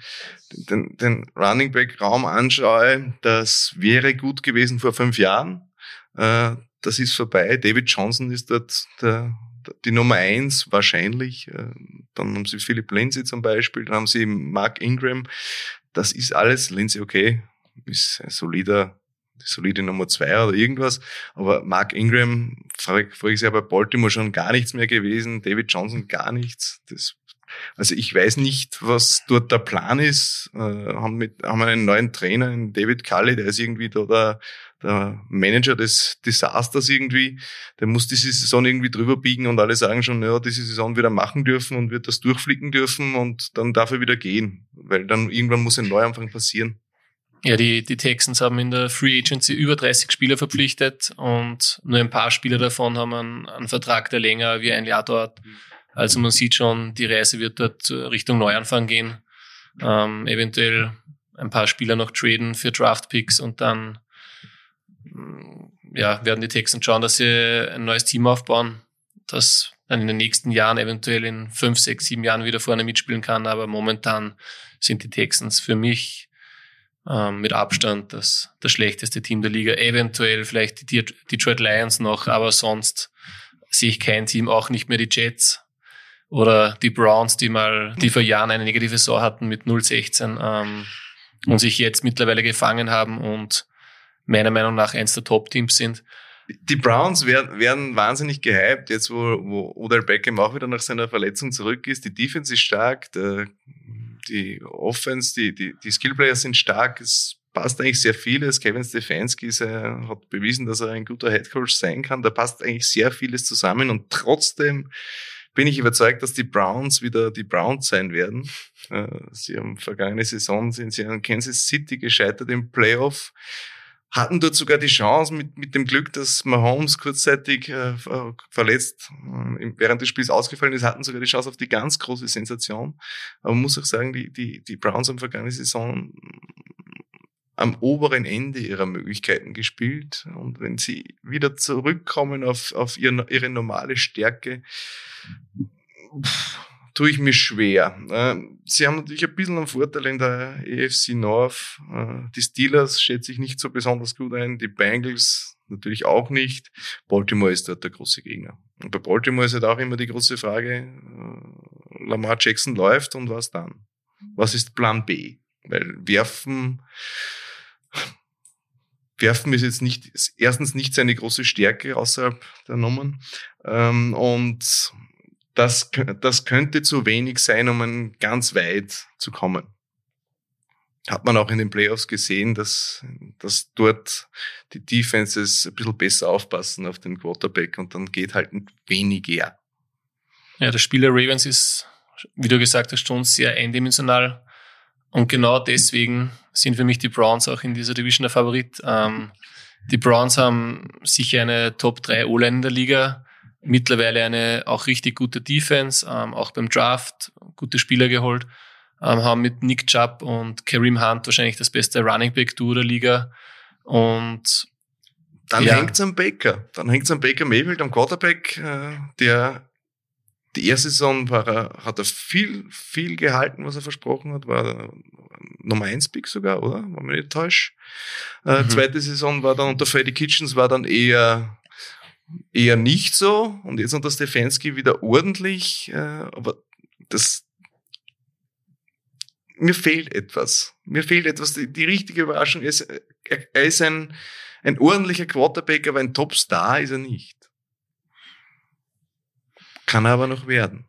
den, den Running Back Raum anschaue, das wäre gut gewesen vor fünf Jahren. Äh, das ist vorbei. David Johnson ist dort der, die Nummer eins wahrscheinlich. Dann haben sie Philip Lindsay zum Beispiel, dann haben sie Mark Ingram. Das ist alles, Lindsay okay, ist ein solider solide Nummer zwei oder irgendwas. Aber Mark Ingram, voriges Jahr bei Baltimore schon gar nichts mehr gewesen, David Johnson gar nichts. Das, also ich weiß nicht, was dort der Plan ist. Äh, haben, mit, haben einen neuen Trainer, einen David Cully, der ist irgendwie da der, der Manager des Desasters irgendwie. Der muss diese Saison irgendwie drüber biegen und alle sagen schon, ja, diese Saison wieder machen dürfen und wird das durchflicken dürfen und dann darf er wieder gehen. Weil dann irgendwann muss ein Neuanfang passieren. Ja, die, die Texans haben in der Free Agency über 30 Spieler verpflichtet und nur ein paar Spieler davon haben einen, einen Vertrag, der länger wie ein Jahr dauert. Also man sieht schon, die Reise wird dort Richtung Neuanfang gehen. Ähm, eventuell ein paar Spieler noch traden für Draft-Picks und dann mm, ja, werden die Texans schauen, dass sie ein neues Team aufbauen, das dann in den nächsten Jahren, eventuell in fünf, sechs, sieben Jahren wieder vorne mitspielen kann. Aber momentan sind die Texans für mich ähm, mit Abstand das, das schlechteste Team der Liga. Eventuell vielleicht die Detroit Lions noch, aber sonst sehe ich kein Team, auch nicht mehr die Jets oder die Browns, die mal, die vor Jahren eine negative Saison hatten mit 0-16 ähm, und sich jetzt mittlerweile gefangen haben und meiner Meinung nach eins der Top-Teams sind. Die Browns werden, werden wahnsinnig gehypt, jetzt wo, wo Odell Beckham auch wieder nach seiner Verletzung zurück ist. Die Defense ist stark, der die Offense, die, die, die Skillplayer sind stark. Es passt eigentlich sehr vieles. Kevin Stefanski ist, äh, hat bewiesen, dass er ein guter Headcoach sein kann. Da passt eigentlich sehr vieles zusammen und trotzdem bin ich überzeugt, dass die Browns wieder die Browns sein werden. Äh, sie haben vergangene Saison sind sie an Kansas City gescheitert im Playoff hatten dort sogar die Chance mit, mit dem Glück, dass Mahomes kurzzeitig äh, verletzt äh, während des Spiels ausgefallen ist, hatten sogar die Chance auf die ganz große Sensation. Aber man muss auch sagen, die, die, die Browns haben vergangene Saison am oberen Ende ihrer Möglichkeiten gespielt. Und wenn sie wieder zurückkommen auf, auf ihre, ihre normale Stärke, tue ich mir schwer. Äh, sie haben natürlich ein bisschen einen Vorteil in der AFC North. Äh, die Steelers schätze ich nicht so besonders gut ein, die Bengals natürlich auch nicht. Baltimore ist dort der große Gegner. Und bei Baltimore ist halt auch immer die große Frage, äh, Lamar Jackson läuft und was dann? Was ist Plan B? Weil werfen werfen ist jetzt nicht, ist erstens nicht seine große Stärke außerhalb der Nummern. Ähm, und das, das könnte zu wenig sein, um ganz weit zu kommen. Hat man auch in den Playoffs gesehen, dass, dass dort die Defenses ein bisschen besser aufpassen auf den Quarterback und dann geht halt weniger. Ja, das Spiel der Ravens ist, wie du gesagt hast, schon sehr eindimensional. Und genau deswegen sind für mich die Browns auch in dieser Division der Favorit. Ähm, die Browns haben sicher eine Top 3 O-Line in der Liga, mittlerweile eine auch richtig gute Defense, ähm, auch beim Draft gute Spieler geholt, ähm, haben mit Nick Chubb und Kareem Hunt wahrscheinlich das beste Running Back Duo der Liga und dann Ja. hängt's am Baker. Dann hängt's am Baker Mayfield, am Quarterback, äh, der die erste Saison war er, hat er viel, viel gehalten, was er versprochen hat, war er Nummer 1 Pick sogar, oder? War mir nicht täuscht. Äh, Mhm. Zweite Saison war dann unter Freddy Kitchens war dann eher, eher nicht so und jetzt unter Stefanski wieder ordentlich, äh, aber das, mir fehlt etwas. Mir fehlt etwas. Die, die richtige Überraschung ist, er, er ist ein, ein ordentlicher Quarterback, aber ein Topstar ist er nicht. Kann er aber noch werden.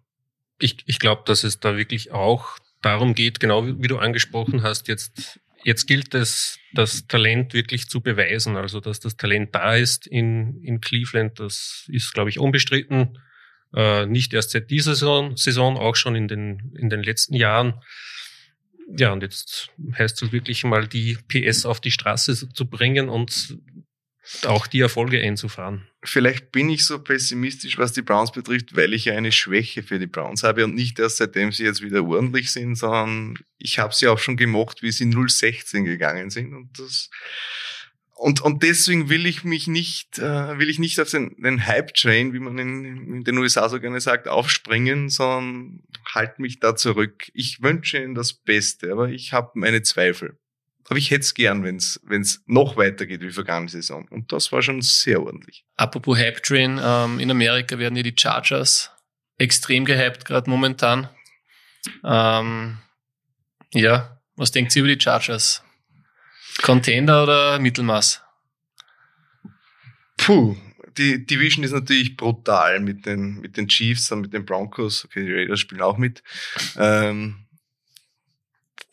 Ich, ich glaube, dass es da wirklich auch darum geht, genau wie, wie du angesprochen hast, jetzt, jetzt gilt es, das Talent wirklich zu beweisen. Also, dass das Talent da ist in, in Cleveland, das ist, glaube ich, unbestritten. Äh, nicht erst seit dieser Saison, Saison, auch schon in den, in den letzten Jahren. Ja, und jetzt heißt es wirklich mal, die PS auf die Straße zu bringen und auch die Erfolge einzufahren. Vielleicht bin ich so pessimistisch, was die Browns betrifft, weil ich ja eine Schwäche für die Browns habe und nicht erst seitdem sie jetzt wieder ordentlich sind, sondern ich habe sie auch schon gemocht, wie sie 016 gegangen sind und das und, und deswegen will ich mich nicht, äh, will ich nicht auf den, den Hype-Train, wie man in, in den USA so gerne sagt, aufspringen, sondern halt mich da zurück. Ich wünsche ihnen das Beste, aber ich habe meine Zweifel. Aber ich hätte es gern, wenn es noch weitergeht wie vergangene Saison. Und das war schon sehr ordentlich. Apropos Hype Train, ähm, in Amerika werden ja die Chargers extrem gehypt, gerade momentan. Ähm, ja, was denkt ihr über die Chargers? Contender oder Mittelmaß? Puh, die Division ist natürlich brutal mit den, mit den Chiefs und mit den Broncos. Okay, die Raiders spielen auch mit. Ähm,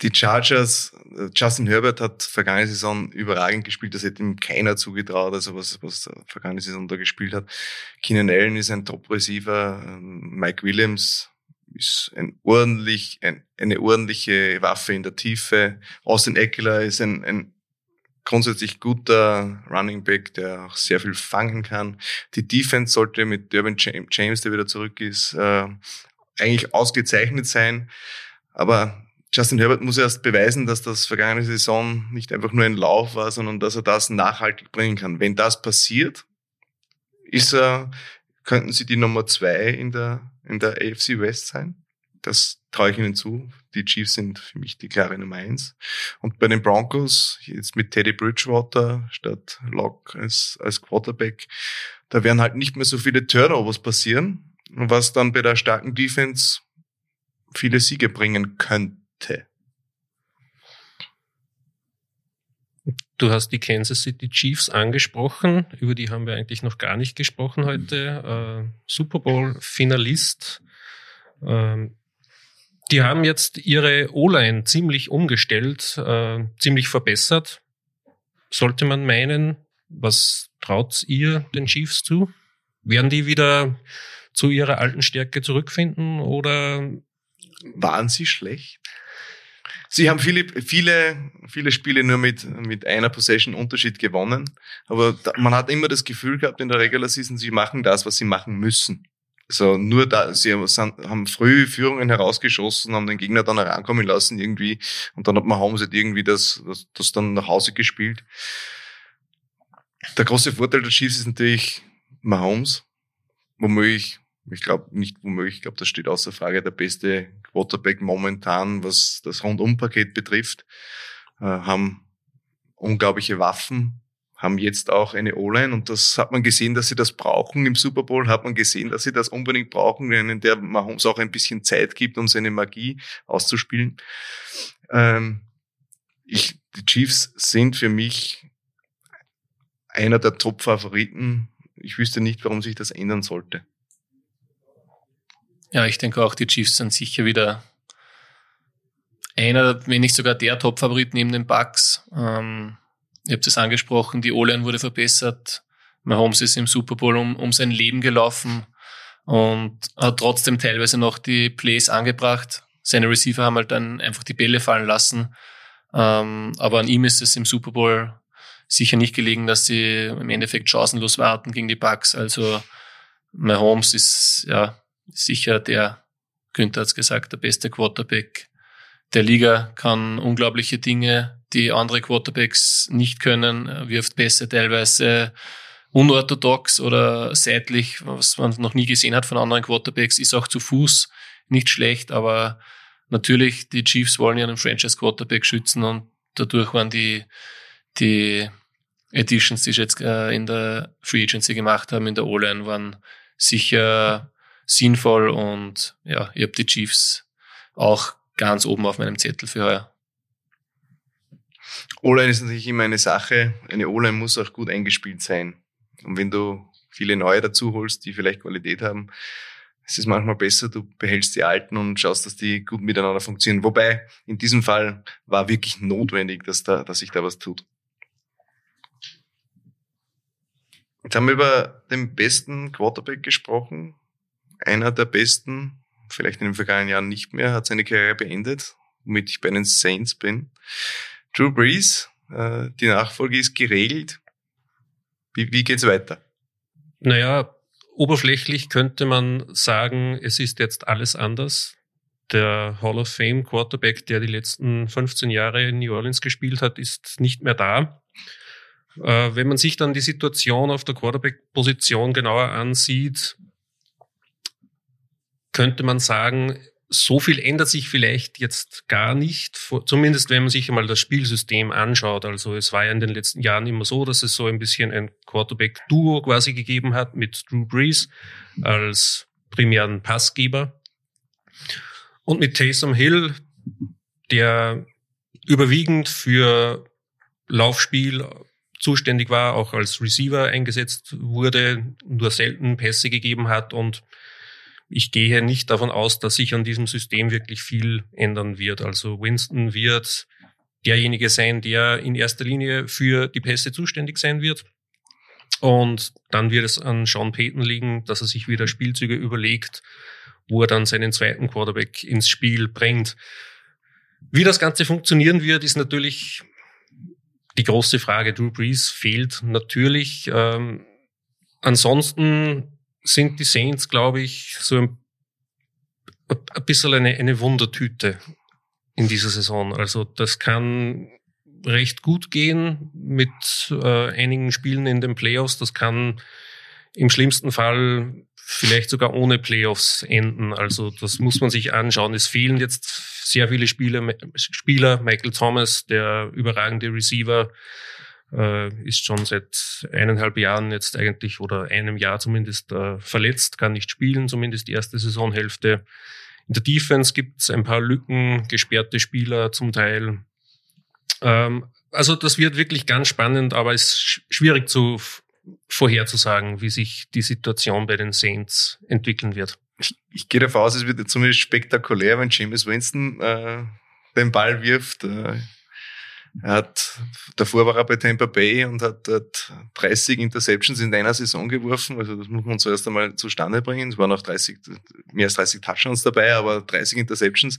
die Chargers, äh, Justin Herbert hat vergangene Saison überragend gespielt, das hätte ihm keiner zugetraut, also was, was er vergangene Saison da gespielt hat. Keenan Allen ist ein Top-Receiver, ähm, Mike Williams ist ein ordentlich, ein, eine ordentliche Waffe in der Tiefe. Austin Eckler ist ein, ein grundsätzlich guter Running Back, der auch sehr viel fangen kann. Die Defense sollte mit Durbin James, der wieder zurück ist, äh, eigentlich ausgezeichnet sein. Aber Justin Herbert muss erst beweisen, dass das vergangene Saison nicht einfach nur ein Lauf war, sondern dass er das nachhaltig bringen kann. Wenn das passiert, ist er, könnten sie die Nummer zwei in der, in der AFC West sein. Das traue ich ihnen zu. Die Chiefs sind für mich die klare Nummer eins. Und bei den Broncos, jetzt mit Teddy Bridgewater statt Locke als, als Quarterback, da werden halt nicht mehr so viele Turnovers passieren, was dann bei der starken Defense viele Siege bringen könnte. Du hast die Kansas City Chiefs angesprochen, über die haben wir eigentlich noch gar nicht gesprochen heute. Äh, Super Bowl Finalist. Ähm, die haben jetzt ihre O-Line ziemlich umgestellt, äh, ziemlich verbessert. Sollte man meinen, was traut ihr den Chiefs zu? Werden die wieder zu ihrer alten Stärke zurückfinden oder Waren sie schlecht? Sie haben viele, viele, viele Spiele nur mit, mit einer Possession Unterschied gewonnen. Aber da, man hat immer das Gefühl gehabt in der Regular Season, sie machen das, was sie machen müssen. So, nur da, sie sind, haben früh Führungen herausgeschossen, haben den Gegner dann herankommen lassen irgendwie. Und dann hat Mahomes halt irgendwie das, das, das dann nach Hause gespielt. Der große Vorteil der Chiefs ist natürlich Mahomes. Womöglich, ich glaube nicht womöglich, ich glaube, das steht außer Frage, der beste Quarterback momentan, was das Rundumpaket betrifft, äh, haben unglaubliche Waffen, haben jetzt auch eine O-Line und das hat man gesehen, dass sie das brauchen. Im Super Bowl hat man gesehen, dass sie das unbedingt brauchen, in der Mahomes auch ein bisschen Zeit gibt, um seine Magie auszuspielen. Ähm, ich, die Chiefs sind für mich einer der Top-Favoriten. Ich wüsste nicht, warum sich das ändern sollte. Ja, ich denke auch, die Chiefs sind sicher wieder einer, wenn nicht sogar der Top-Favorit neben den Bucks. Ähm, ihr habt es angesprochen, die O-Line wurde verbessert. Mahomes ist im Super Bowl um, um sein Leben gelaufen und hat trotzdem teilweise noch die Plays angebracht. Seine Receiver haben halt dann einfach die Bälle fallen lassen. Ähm, aber an ihm ist es im Super Bowl sicher nicht gelegen, dass sie im Endeffekt chancenlos warten gegen die Bucks. Also Mahomes ist ja sicher der, Günther hat's gesagt, der beste Quarterback der Liga, kann unglaubliche Dinge, die andere Quarterbacks nicht können, wirft Pässe teilweise unorthodox oder seitlich, was man noch nie gesehen hat von anderen Quarterbacks, ist auch zu Fuß nicht schlecht, aber natürlich, die Chiefs wollen ja einen Franchise Quarterback schützen und dadurch waren die, die Editions, die sie jetzt äh, in der Free Agency gemacht haben, in der O-Line, waren sicher sinnvoll und ja, ich habe die Chiefs auch ganz oben auf meinem Zettel für heuer. O-Line ist natürlich immer eine Sache. Eine O-Line muss auch gut eingespielt sein. Und wenn du viele neue dazu holst, die vielleicht Qualität haben, es ist manchmal besser, du behältst die alten und schaust, dass die gut miteinander funktionieren. Wobei in diesem Fall war wirklich notwendig, dass da, dass sich da was tut. Jetzt haben wir über den besten Quarterback gesprochen. Einer der besten, vielleicht in den vergangenen Jahren nicht mehr, hat seine Karriere beendet, womit ich bei den Saints bin. Drew Brees, äh, die Nachfolge ist geregelt. Wie, wie geht's weiter? Naja, oberflächlich könnte man sagen, es ist jetzt alles anders. Der Hall of Fame Quarterback, der die letzten 15 Jahre in New Orleans gespielt hat, ist nicht mehr da. Äh, wenn man sich dann die Situation auf der Quarterback-Position genauer ansieht, könnte man sagen, so viel ändert sich vielleicht jetzt gar nicht, zumindest wenn man sich einmal das Spielsystem anschaut. Also es war ja in den letzten Jahren immer so, dass es so ein bisschen ein Quarterback-Duo quasi gegeben hat mit Drew Brees als primären Passgeber und mit Taysom Hill, der überwiegend für Laufspiel zuständig war, auch als Receiver eingesetzt wurde, nur selten Pässe gegeben hat und ich gehe nicht davon aus, dass sich an diesem System wirklich viel ändern wird. Also Winston wird derjenige sein, der in erster Linie für die Pässe zuständig sein wird. Und dann wird es an Sean Payton liegen, dass er sich wieder Spielzüge überlegt, wo er dann seinen zweiten Quarterback ins Spiel bringt. Wie das Ganze funktionieren wird, ist natürlich die große Frage. Drew Brees fehlt natürlich. Ähm, ansonsten sind die Saints, glaube ich, so ein, ein bisschen eine, eine Wundertüte in dieser Saison. Also das kann recht gut gehen mit äh, einigen Spielen in den Playoffs. Das kann im schlimmsten Fall vielleicht sogar ohne Playoffs enden. Also das muss man sich anschauen. Es fehlen jetzt sehr viele Spieler, Spieler. Michael Thomas, der überragende Receiver, ist schon seit eineinhalb Jahren jetzt eigentlich oder einem Jahr zumindest äh, verletzt, kann nicht spielen, zumindest die erste Saisonhälfte. In der Defense gibt es ein paar Lücken, gesperrte Spieler zum Teil. Ähm, also das wird wirklich ganz spannend, aber es ist schwierig zu vorherzusagen, wie sich die Situation bei den Saints entwickeln wird ich, ich gehe davon aus, es wird zumindest spektakulär, wenn James Winston äh, den Ball wirft. Äh, er hat, davor war er bei Tampa Bay und hat dort 30 Interceptions in einer Saison geworfen. Also das muss man zuerst einmal zustande bringen. Es waren auch 30, mehr als 30 Touchdowns dabei, aber 30 Interceptions,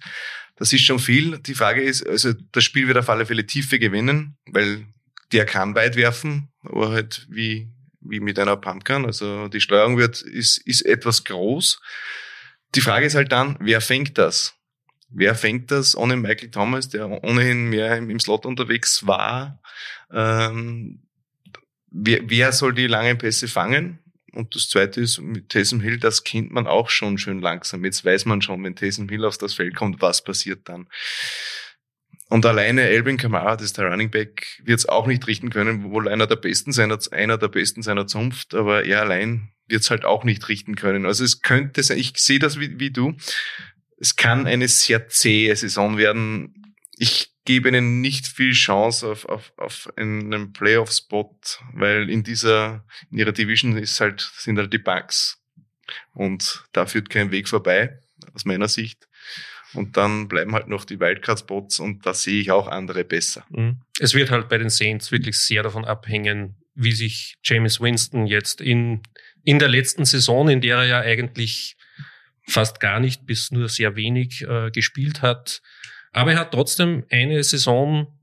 das ist schon viel. Die Frage ist, also das Spiel wird auf alle Fälle Tiefe gewinnen, weil der kann weit werfen, aber halt wie, wie mit einer Pumpgun. Also die Steuerung wird, ist, ist etwas groß. Die Frage ist halt dann, wer fängt das? Wer fängt das ohne Michael Thomas, der ohnehin mehr im Slot unterwegs war? Ähm, wer, wer soll die langen Pässe fangen? Und das zweite ist, mit Taysom Hill, das kennt man auch schon schön langsam. Jetzt weiß man schon, wenn Taysom Hill auf das Feld kommt, was passiert dann. Und alleine Elvin Kamara, das ist der Running Back, wird es auch nicht richten können, wohl einer der besten seiner, einer der besten seiner Zunft, aber er allein wird es halt auch nicht richten können. Also es könnte sein, ich sehe das wie, wie du, es kann eine sehr zähe Saison werden. Ich gebe ihnen nicht viel Chance auf, auf, auf einen Playoff-Spot, weil in dieser, in ihrer Division ist halt, sind halt die Bugs. Und da führt kein Weg vorbei, aus meiner Sicht. Und dann bleiben halt noch die Wildcard-Spots und da sehe ich auch andere besser. Mhm. Es wird halt bei den Saints wirklich sehr davon abhängen, wie sich James Winston jetzt in, in der letzten Saison, in der er ja eigentlich fast gar nicht bis nur sehr wenig äh, gespielt hat. Aber er hat trotzdem eine Saison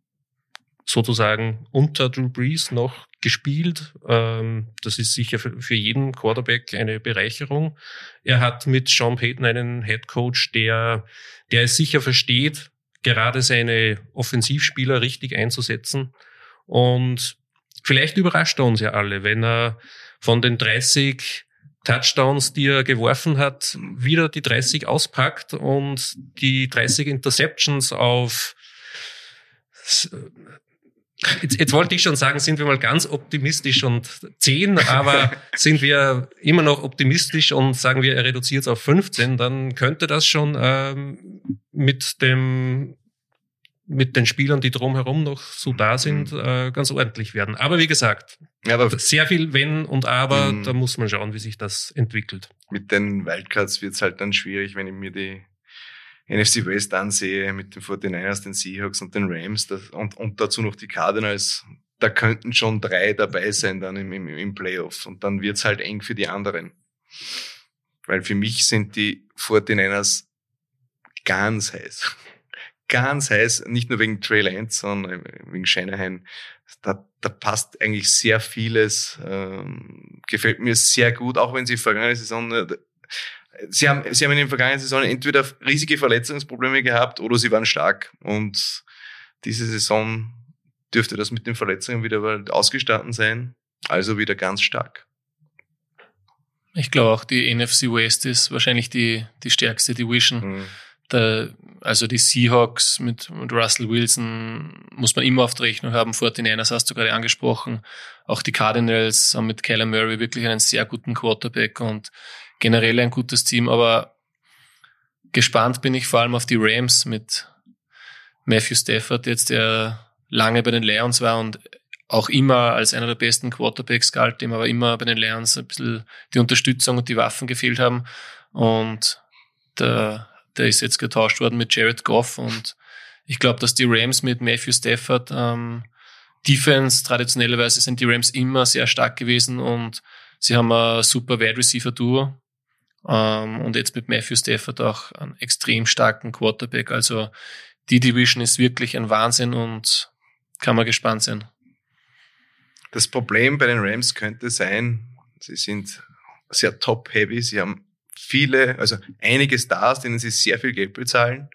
sozusagen unter Drew Brees noch gespielt. Ähm, das ist sicher für, für jeden Quarterback eine Bereicherung. Er hat mit Sean Payton einen Head Coach, der, der es sicher versteht, gerade seine Offensivspieler richtig einzusetzen. Und vielleicht überrascht er uns ja alle, wenn er von den 30 Touchdowns, die er geworfen hat, wieder die 30 auspackt und die 30 Interceptions auf Jetzt, jetzt wollte ich schon sagen, sind wir mal ganz optimistisch und 10, aber sind wir immer noch optimistisch und sagen wir, er reduziert es auf 15, dann könnte das schon ähm, mit dem mit den Spielern, die drumherum noch so da sind, mhm. äh, ganz ordentlich werden. Aber wie gesagt, ja, aber sehr viel Wenn und Aber, mhm. da muss man schauen, wie sich das entwickelt. Mit den Wildcards wird es halt dann schwierig, wenn ich mir die NFC West ansehe, mit den 49ers, den Seahawks und den Rams das, und, und dazu noch die Cardinals. Da könnten schon drei dabei sein dann im, im, im Playoff. Und dann wird's halt eng für die anderen. Weil für mich sind die 49ers ganz heiß ganz heiß, nicht nur wegen Trey Lance, sondern wegen Shanahan. Da, da passt eigentlich sehr vieles. Ähm, gefällt mir sehr gut, auch wenn sie vergangene Saison äh, Sie haben, sie haben in den vergangenen Saison entweder riesige Verletzungsprobleme gehabt oder sie waren stark. Und diese Saison dürfte das mit den Verletzungen wieder ausgestanden sein. Also wieder ganz stark. Ich glaube auch, die NFC West ist wahrscheinlich die, die stärkste Division. Mhm. Der, also die Seahawks mit, mit Russell Wilson muss man immer auf der Rechnung haben. 49ers hast du gerade angesprochen. Auch die Cardinals haben mit Kyler Murray wirklich einen sehr guten Quarterback und generell ein gutes Team. Aber gespannt bin ich vor allem auf die Rams mit Matthew Stafford jetzt, der lange bei den Lions war und auch immer als einer der besten Quarterbacks galt, dem aber immer bei den Lions ein bisschen die Unterstützung und die Waffen gefehlt haben. Und der der ist jetzt getauscht worden mit Jared Goff und ich glaube, dass die Rams mit Matthew Stafford ähm, Defense, traditionellerweise sind die Rams immer sehr stark gewesen und sie haben ein super Wide Receiver Duo ähm, und jetzt mit Matthew Stafford auch einen extrem starken Quarterback. Also die Division ist wirklich ein Wahnsinn und kann man gespannt sein. Das Problem bei den Rams könnte sein, sie sind sehr top-heavy, sie haben viele, also einige Stars, denen sie sehr viel Geld bezahlen.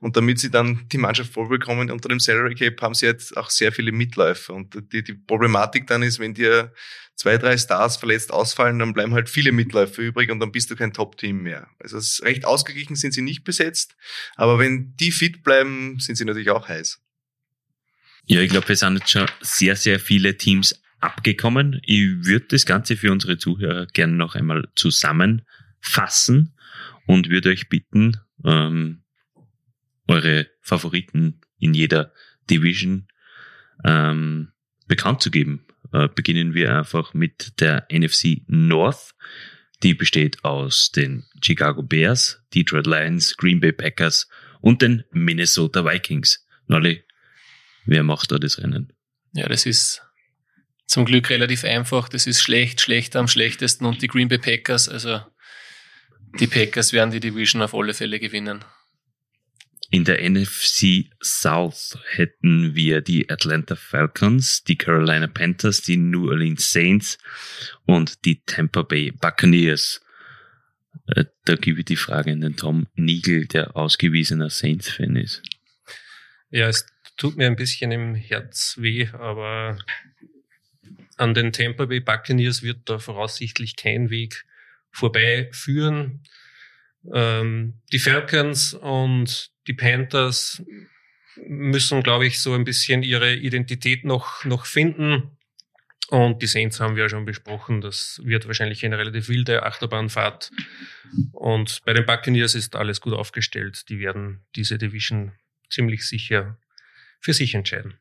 Und damit sie dann die Mannschaft vollbekommen unter dem Salary Cap, haben sie jetzt auch sehr viele Mitläufer. Und die, die Problematik dann ist, wenn dir zwei, drei Stars verletzt ausfallen, dann bleiben halt viele Mitläufer übrig und dann bist du kein Top-Team mehr. Also recht ausgeglichen sind sie nicht besetzt, aber wenn die fit bleiben, sind sie natürlich auch heiß. Ja, ich glaube, es sind jetzt schon sehr, sehr viele Teams abgekommen. Ich würde das Ganze für unsere Zuhörer gerne noch einmal zusammen fassen und würde euch bitten, ähm, eure Favoriten in jeder Division ähm, bekannt zu geben. Äh, beginnen wir einfach mit der NFC North. Die besteht aus den Chicago Bears, Detroit Lions, Green Bay Packers und den Minnesota Vikings. Nolly, wer macht da das Rennen? Ja, das ist zum Glück relativ einfach. Das ist schlecht, schlechter am schlechtesten und die Green Bay Packers, also die Packers werden die Division auf alle Fälle gewinnen. In der NFC South hätten wir die Atlanta Falcons, die Carolina Panthers, die New Orleans Saints und die Tampa Bay Buccaneers. Äh, da gebe ich die Frage an den Tom Niegel, der ausgewiesener Saints-Fan ist. Ja, es tut mir ein bisschen im Herz weh, aber an den Tampa Bay Buccaneers wird da voraussichtlich kein Weg vorbeiführen. Ähm, die Falcons und die Panthers müssen, glaube ich, so ein bisschen ihre Identität noch, noch finden. Und die Saints haben wir ja schon besprochen. Das wird wahrscheinlich eine relativ wilde Achterbahnfahrt. Und bei den Buccaneers ist alles gut aufgestellt. Die werden diese Division ziemlich sicher für sich entscheiden.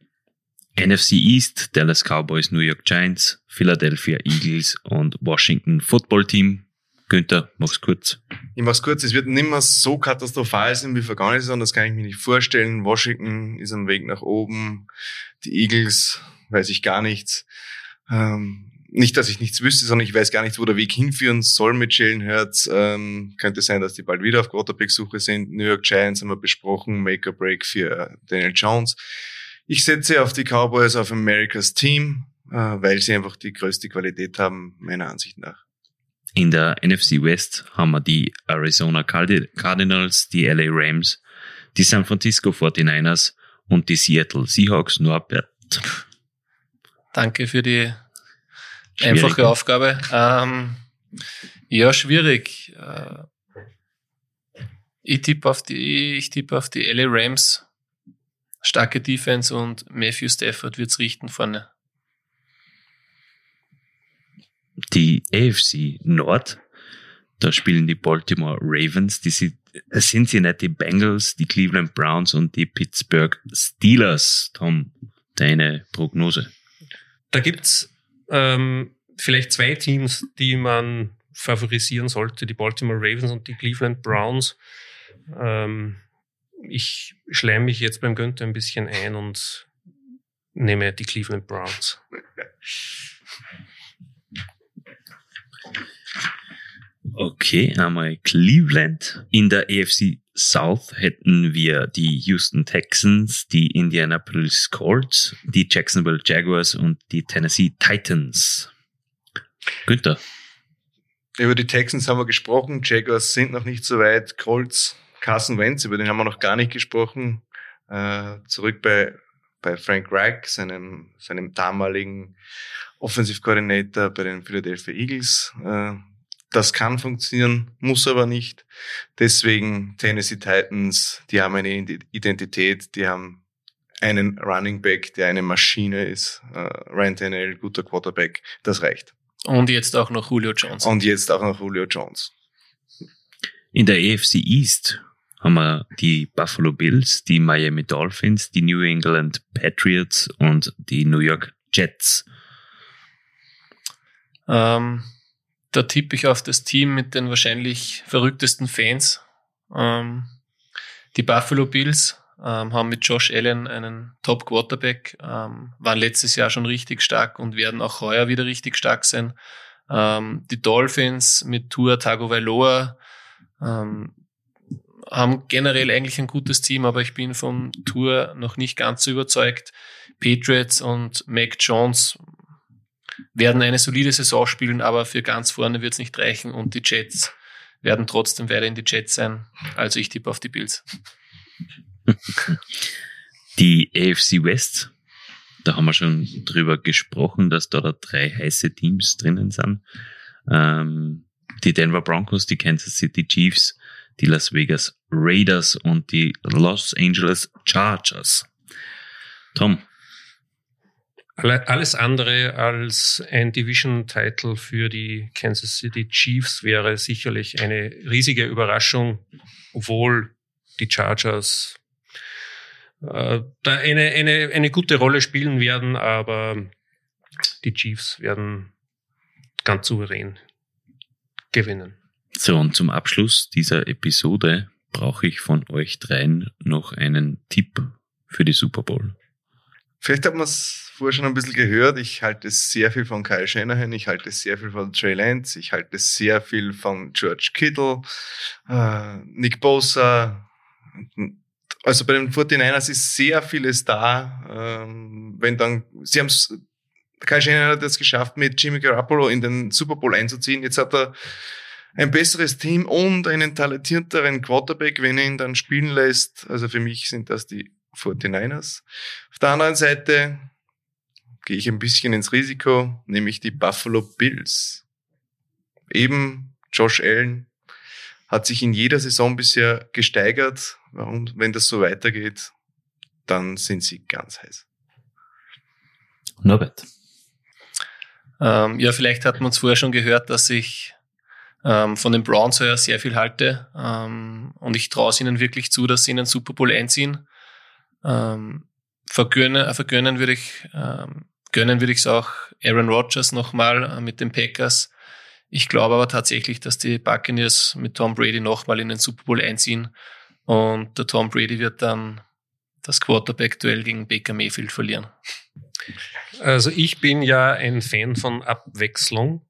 NFC East, Dallas Cowboys, New York Giants, Philadelphia Eagles und Washington Football Team. Günther, mach's kurz. Ich mach's kurz, es wird nicht mehr so katastrophal sein wie vergangene Saison, das kann ich mir nicht vorstellen. Washington ist am Weg nach oben, die Eagles weiß ich gar nichts. Ähm, nicht, dass ich nichts wüsste, sondern ich weiß gar nicht, wo der Weg hinführen soll mit Jalen Hurts. Ähm, könnte sein, dass die bald wieder auf Quarterback-Suche sind. New York Giants haben wir besprochen, Make or Break für Daniel Jones. Ich setze auf die Cowboys auf Americas Team, äh, weil sie einfach die größte Qualität haben, meiner Ansicht nach. In der NFC West haben wir die Arizona Cardinals, die LA Rams, die San Francisco 49ers und die Seattle Seahawks. Norbert. Danke für die einfache Aufgabe. Ähm, ja, schwierig. Äh, ich tippe auf die, ich tippe auf die LA Rams. Starke Defense und Matthew Stafford wird's richten vorne. Die AFC Nord, da spielen die Baltimore Ravens, die sind, sind sie nicht die Bengals, die Cleveland Browns und die Pittsburgh Steelers. Tom, deine Prognose? Da gibt's ähm, vielleicht zwei Teams, die man favorisieren sollte, die Baltimore Ravens und die Cleveland Browns. Ähm, ich schleime mich jetzt beim Günther ein bisschen ein und nehme die Cleveland Browns. Okay, einmal Cleveland. In der AFC South hätten wir die Houston Texans, die Indianapolis Colts, die Jacksonville Jaguars und die Tennessee Titans. Günther. Über die Texans haben wir gesprochen. Jaguars sind noch nicht so weit. Colts, Carson Wentz, über den haben wir noch gar nicht gesprochen. Äh, zurück bei, bei Frank Reich, seinem, seinem damaligen Offensive Coordinator bei den Philadelphia Eagles. Äh, das kann funktionieren, muss aber nicht. Deswegen Tennessee Titans, die haben eine Identität, die haben einen Running Back, der eine Maschine ist. Äh, Ryan Tannehill, guter Quarterback, das reicht. Und jetzt auch noch Julio Jones. Und jetzt auch noch Julio Jones. In der AFC East haben wir die Buffalo Bills, die Miami Dolphins, die New England Patriots und die New York Jets. Ähm, da tippe ich auf das Team mit den wahrscheinlich verrücktesten Fans. Ähm, die Buffalo Bills ähm, haben mit Josh Allen einen Top Quarterback, ähm, waren letztes Jahr schon richtig stark und werden auch heuer wieder richtig stark sein. Ähm, die Dolphins mit Tour Tagovailoa ähm, haben generell eigentlich ein gutes Team, aber ich bin vom Tour noch nicht ganz so überzeugt. Patriots und Mac Jones werden eine solide Saison spielen, aber für ganz vorne wird es nicht reichen und die Jets werden trotzdem weiter in die Jets sein. Also ich tippe auf die Bills. Die AFC West, da haben wir schon drüber gesprochen, dass da, da drei heiße Teams drinnen sind. Ähm, die Denver Broncos, die Kansas City Chiefs, die Las Vegas Raiders und die Los Angeles Chargers. Tom, alles andere als ein Division-Title für die Kansas City Chiefs wäre sicherlich eine riesige Überraschung, obwohl die Chargers äh, da eine, eine, eine gute Rolle spielen werden, aber die Chiefs werden ganz souverän gewinnen. So, und zum Abschluss dieser Episode brauche ich von euch dreien noch einen Tipp für die Super Bowl. Vielleicht hat man es vorher schon ein bisschen gehört. Ich halte sehr viel von Kyle Shanahan, ich halte sehr viel von Trey Lance, ich halte sehr viel von George Kittle, äh, Nick Bosa. Also bei den 49ers ist sehr vieles da. Ähm, wenn dann, sie haben es, Kyle Shanahan hat es geschafft, mit Jimmy Garoppolo in den Super Bowl einzuziehen. Jetzt hat er ein besseres Team und einen talentierteren Quarterback, wenn er ihn dann spielen lässt. Also für mich sind das die 49ers. Auf der anderen Seite gehe ich ein bisschen ins Risiko, nämlich die Buffalo Bills. Eben Josh Allen hat sich in jeder Saison bisher gesteigert. Warum, wenn das so weitergeht, dann sind sie ganz heiß. Norbert. Ähm, ja, vielleicht hat man es vorher schon gehört, dass ich ähm, von den Browns her sehr viel halte. Ähm, und ich traue es ihnen wirklich zu, dass sie in den Super Bowl einziehen. Ähm, vergönnen, vergönnen würde ich, ähm, gönnen würde ich es auch Aaron Rodgers nochmal äh, mit den Packers. Ich glaube aber tatsächlich, dass die Buccaneers mit Tom Brady nochmal in den Super Bowl einziehen und der Tom Brady wird dann das Quarterback-Duell gegen Baker Mayfield verlieren. Also ich bin ja ein Fan von Abwechslung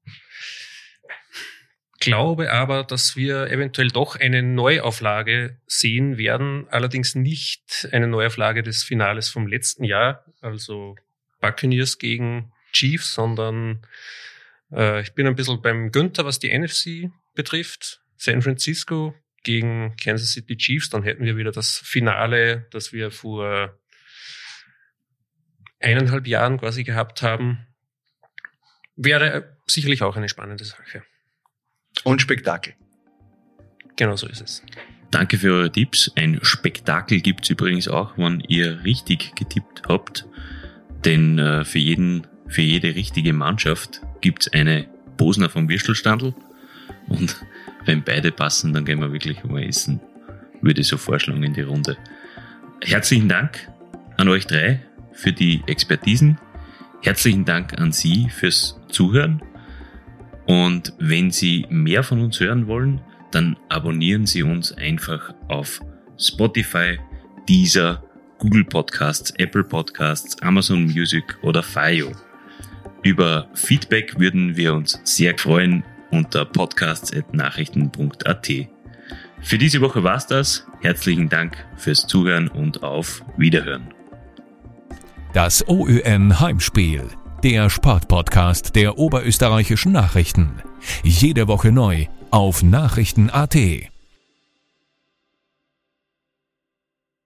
glaube aber, dass wir eventuell doch eine Neuauflage sehen werden, allerdings nicht eine Neuauflage des Finales vom letzten Jahr, also Buccaneers gegen Chiefs, sondern äh, ich bin ein bisschen beim Günther, was die NFC betrifft. San Francisco gegen Kansas City Chiefs, dann hätten wir wieder das Finale, das wir vor eineinhalb Jahren quasi gehabt haben. Wäre sicherlich auch eine spannende Sache. Und Spektakel. Genau so ist es. Danke für eure Tipps. Ein Spektakel gibt's übrigens auch, wenn ihr richtig getippt habt. Denn äh, für, jeden, für jede richtige Mannschaft gibt's eine Bosner vom Würstelstandl. Und wenn beide passen, dann gehen wir wirklich mal essen. Würde ich so vorschlagen in die Runde. Herzlichen Dank an euch drei für die Expertisen. Herzlichen Dank an Sie fürs Zuhören. Und wenn Sie mehr von uns hören wollen, dann abonnieren Sie uns einfach auf Spotify, Deezer, Google Podcasts, Apple Podcasts, Amazon Music oder Fio. Über Feedback würden wir uns sehr freuen unter podcasts.nachrichten.at. Für diese Woche war's das. Herzlichen Dank fürs Zuhören und auf Wiederhören. Das OÜN Heimspiel der Sportpodcast der Oberösterreichischen Nachrichten. Jede Woche neu auf Nachrichten.at.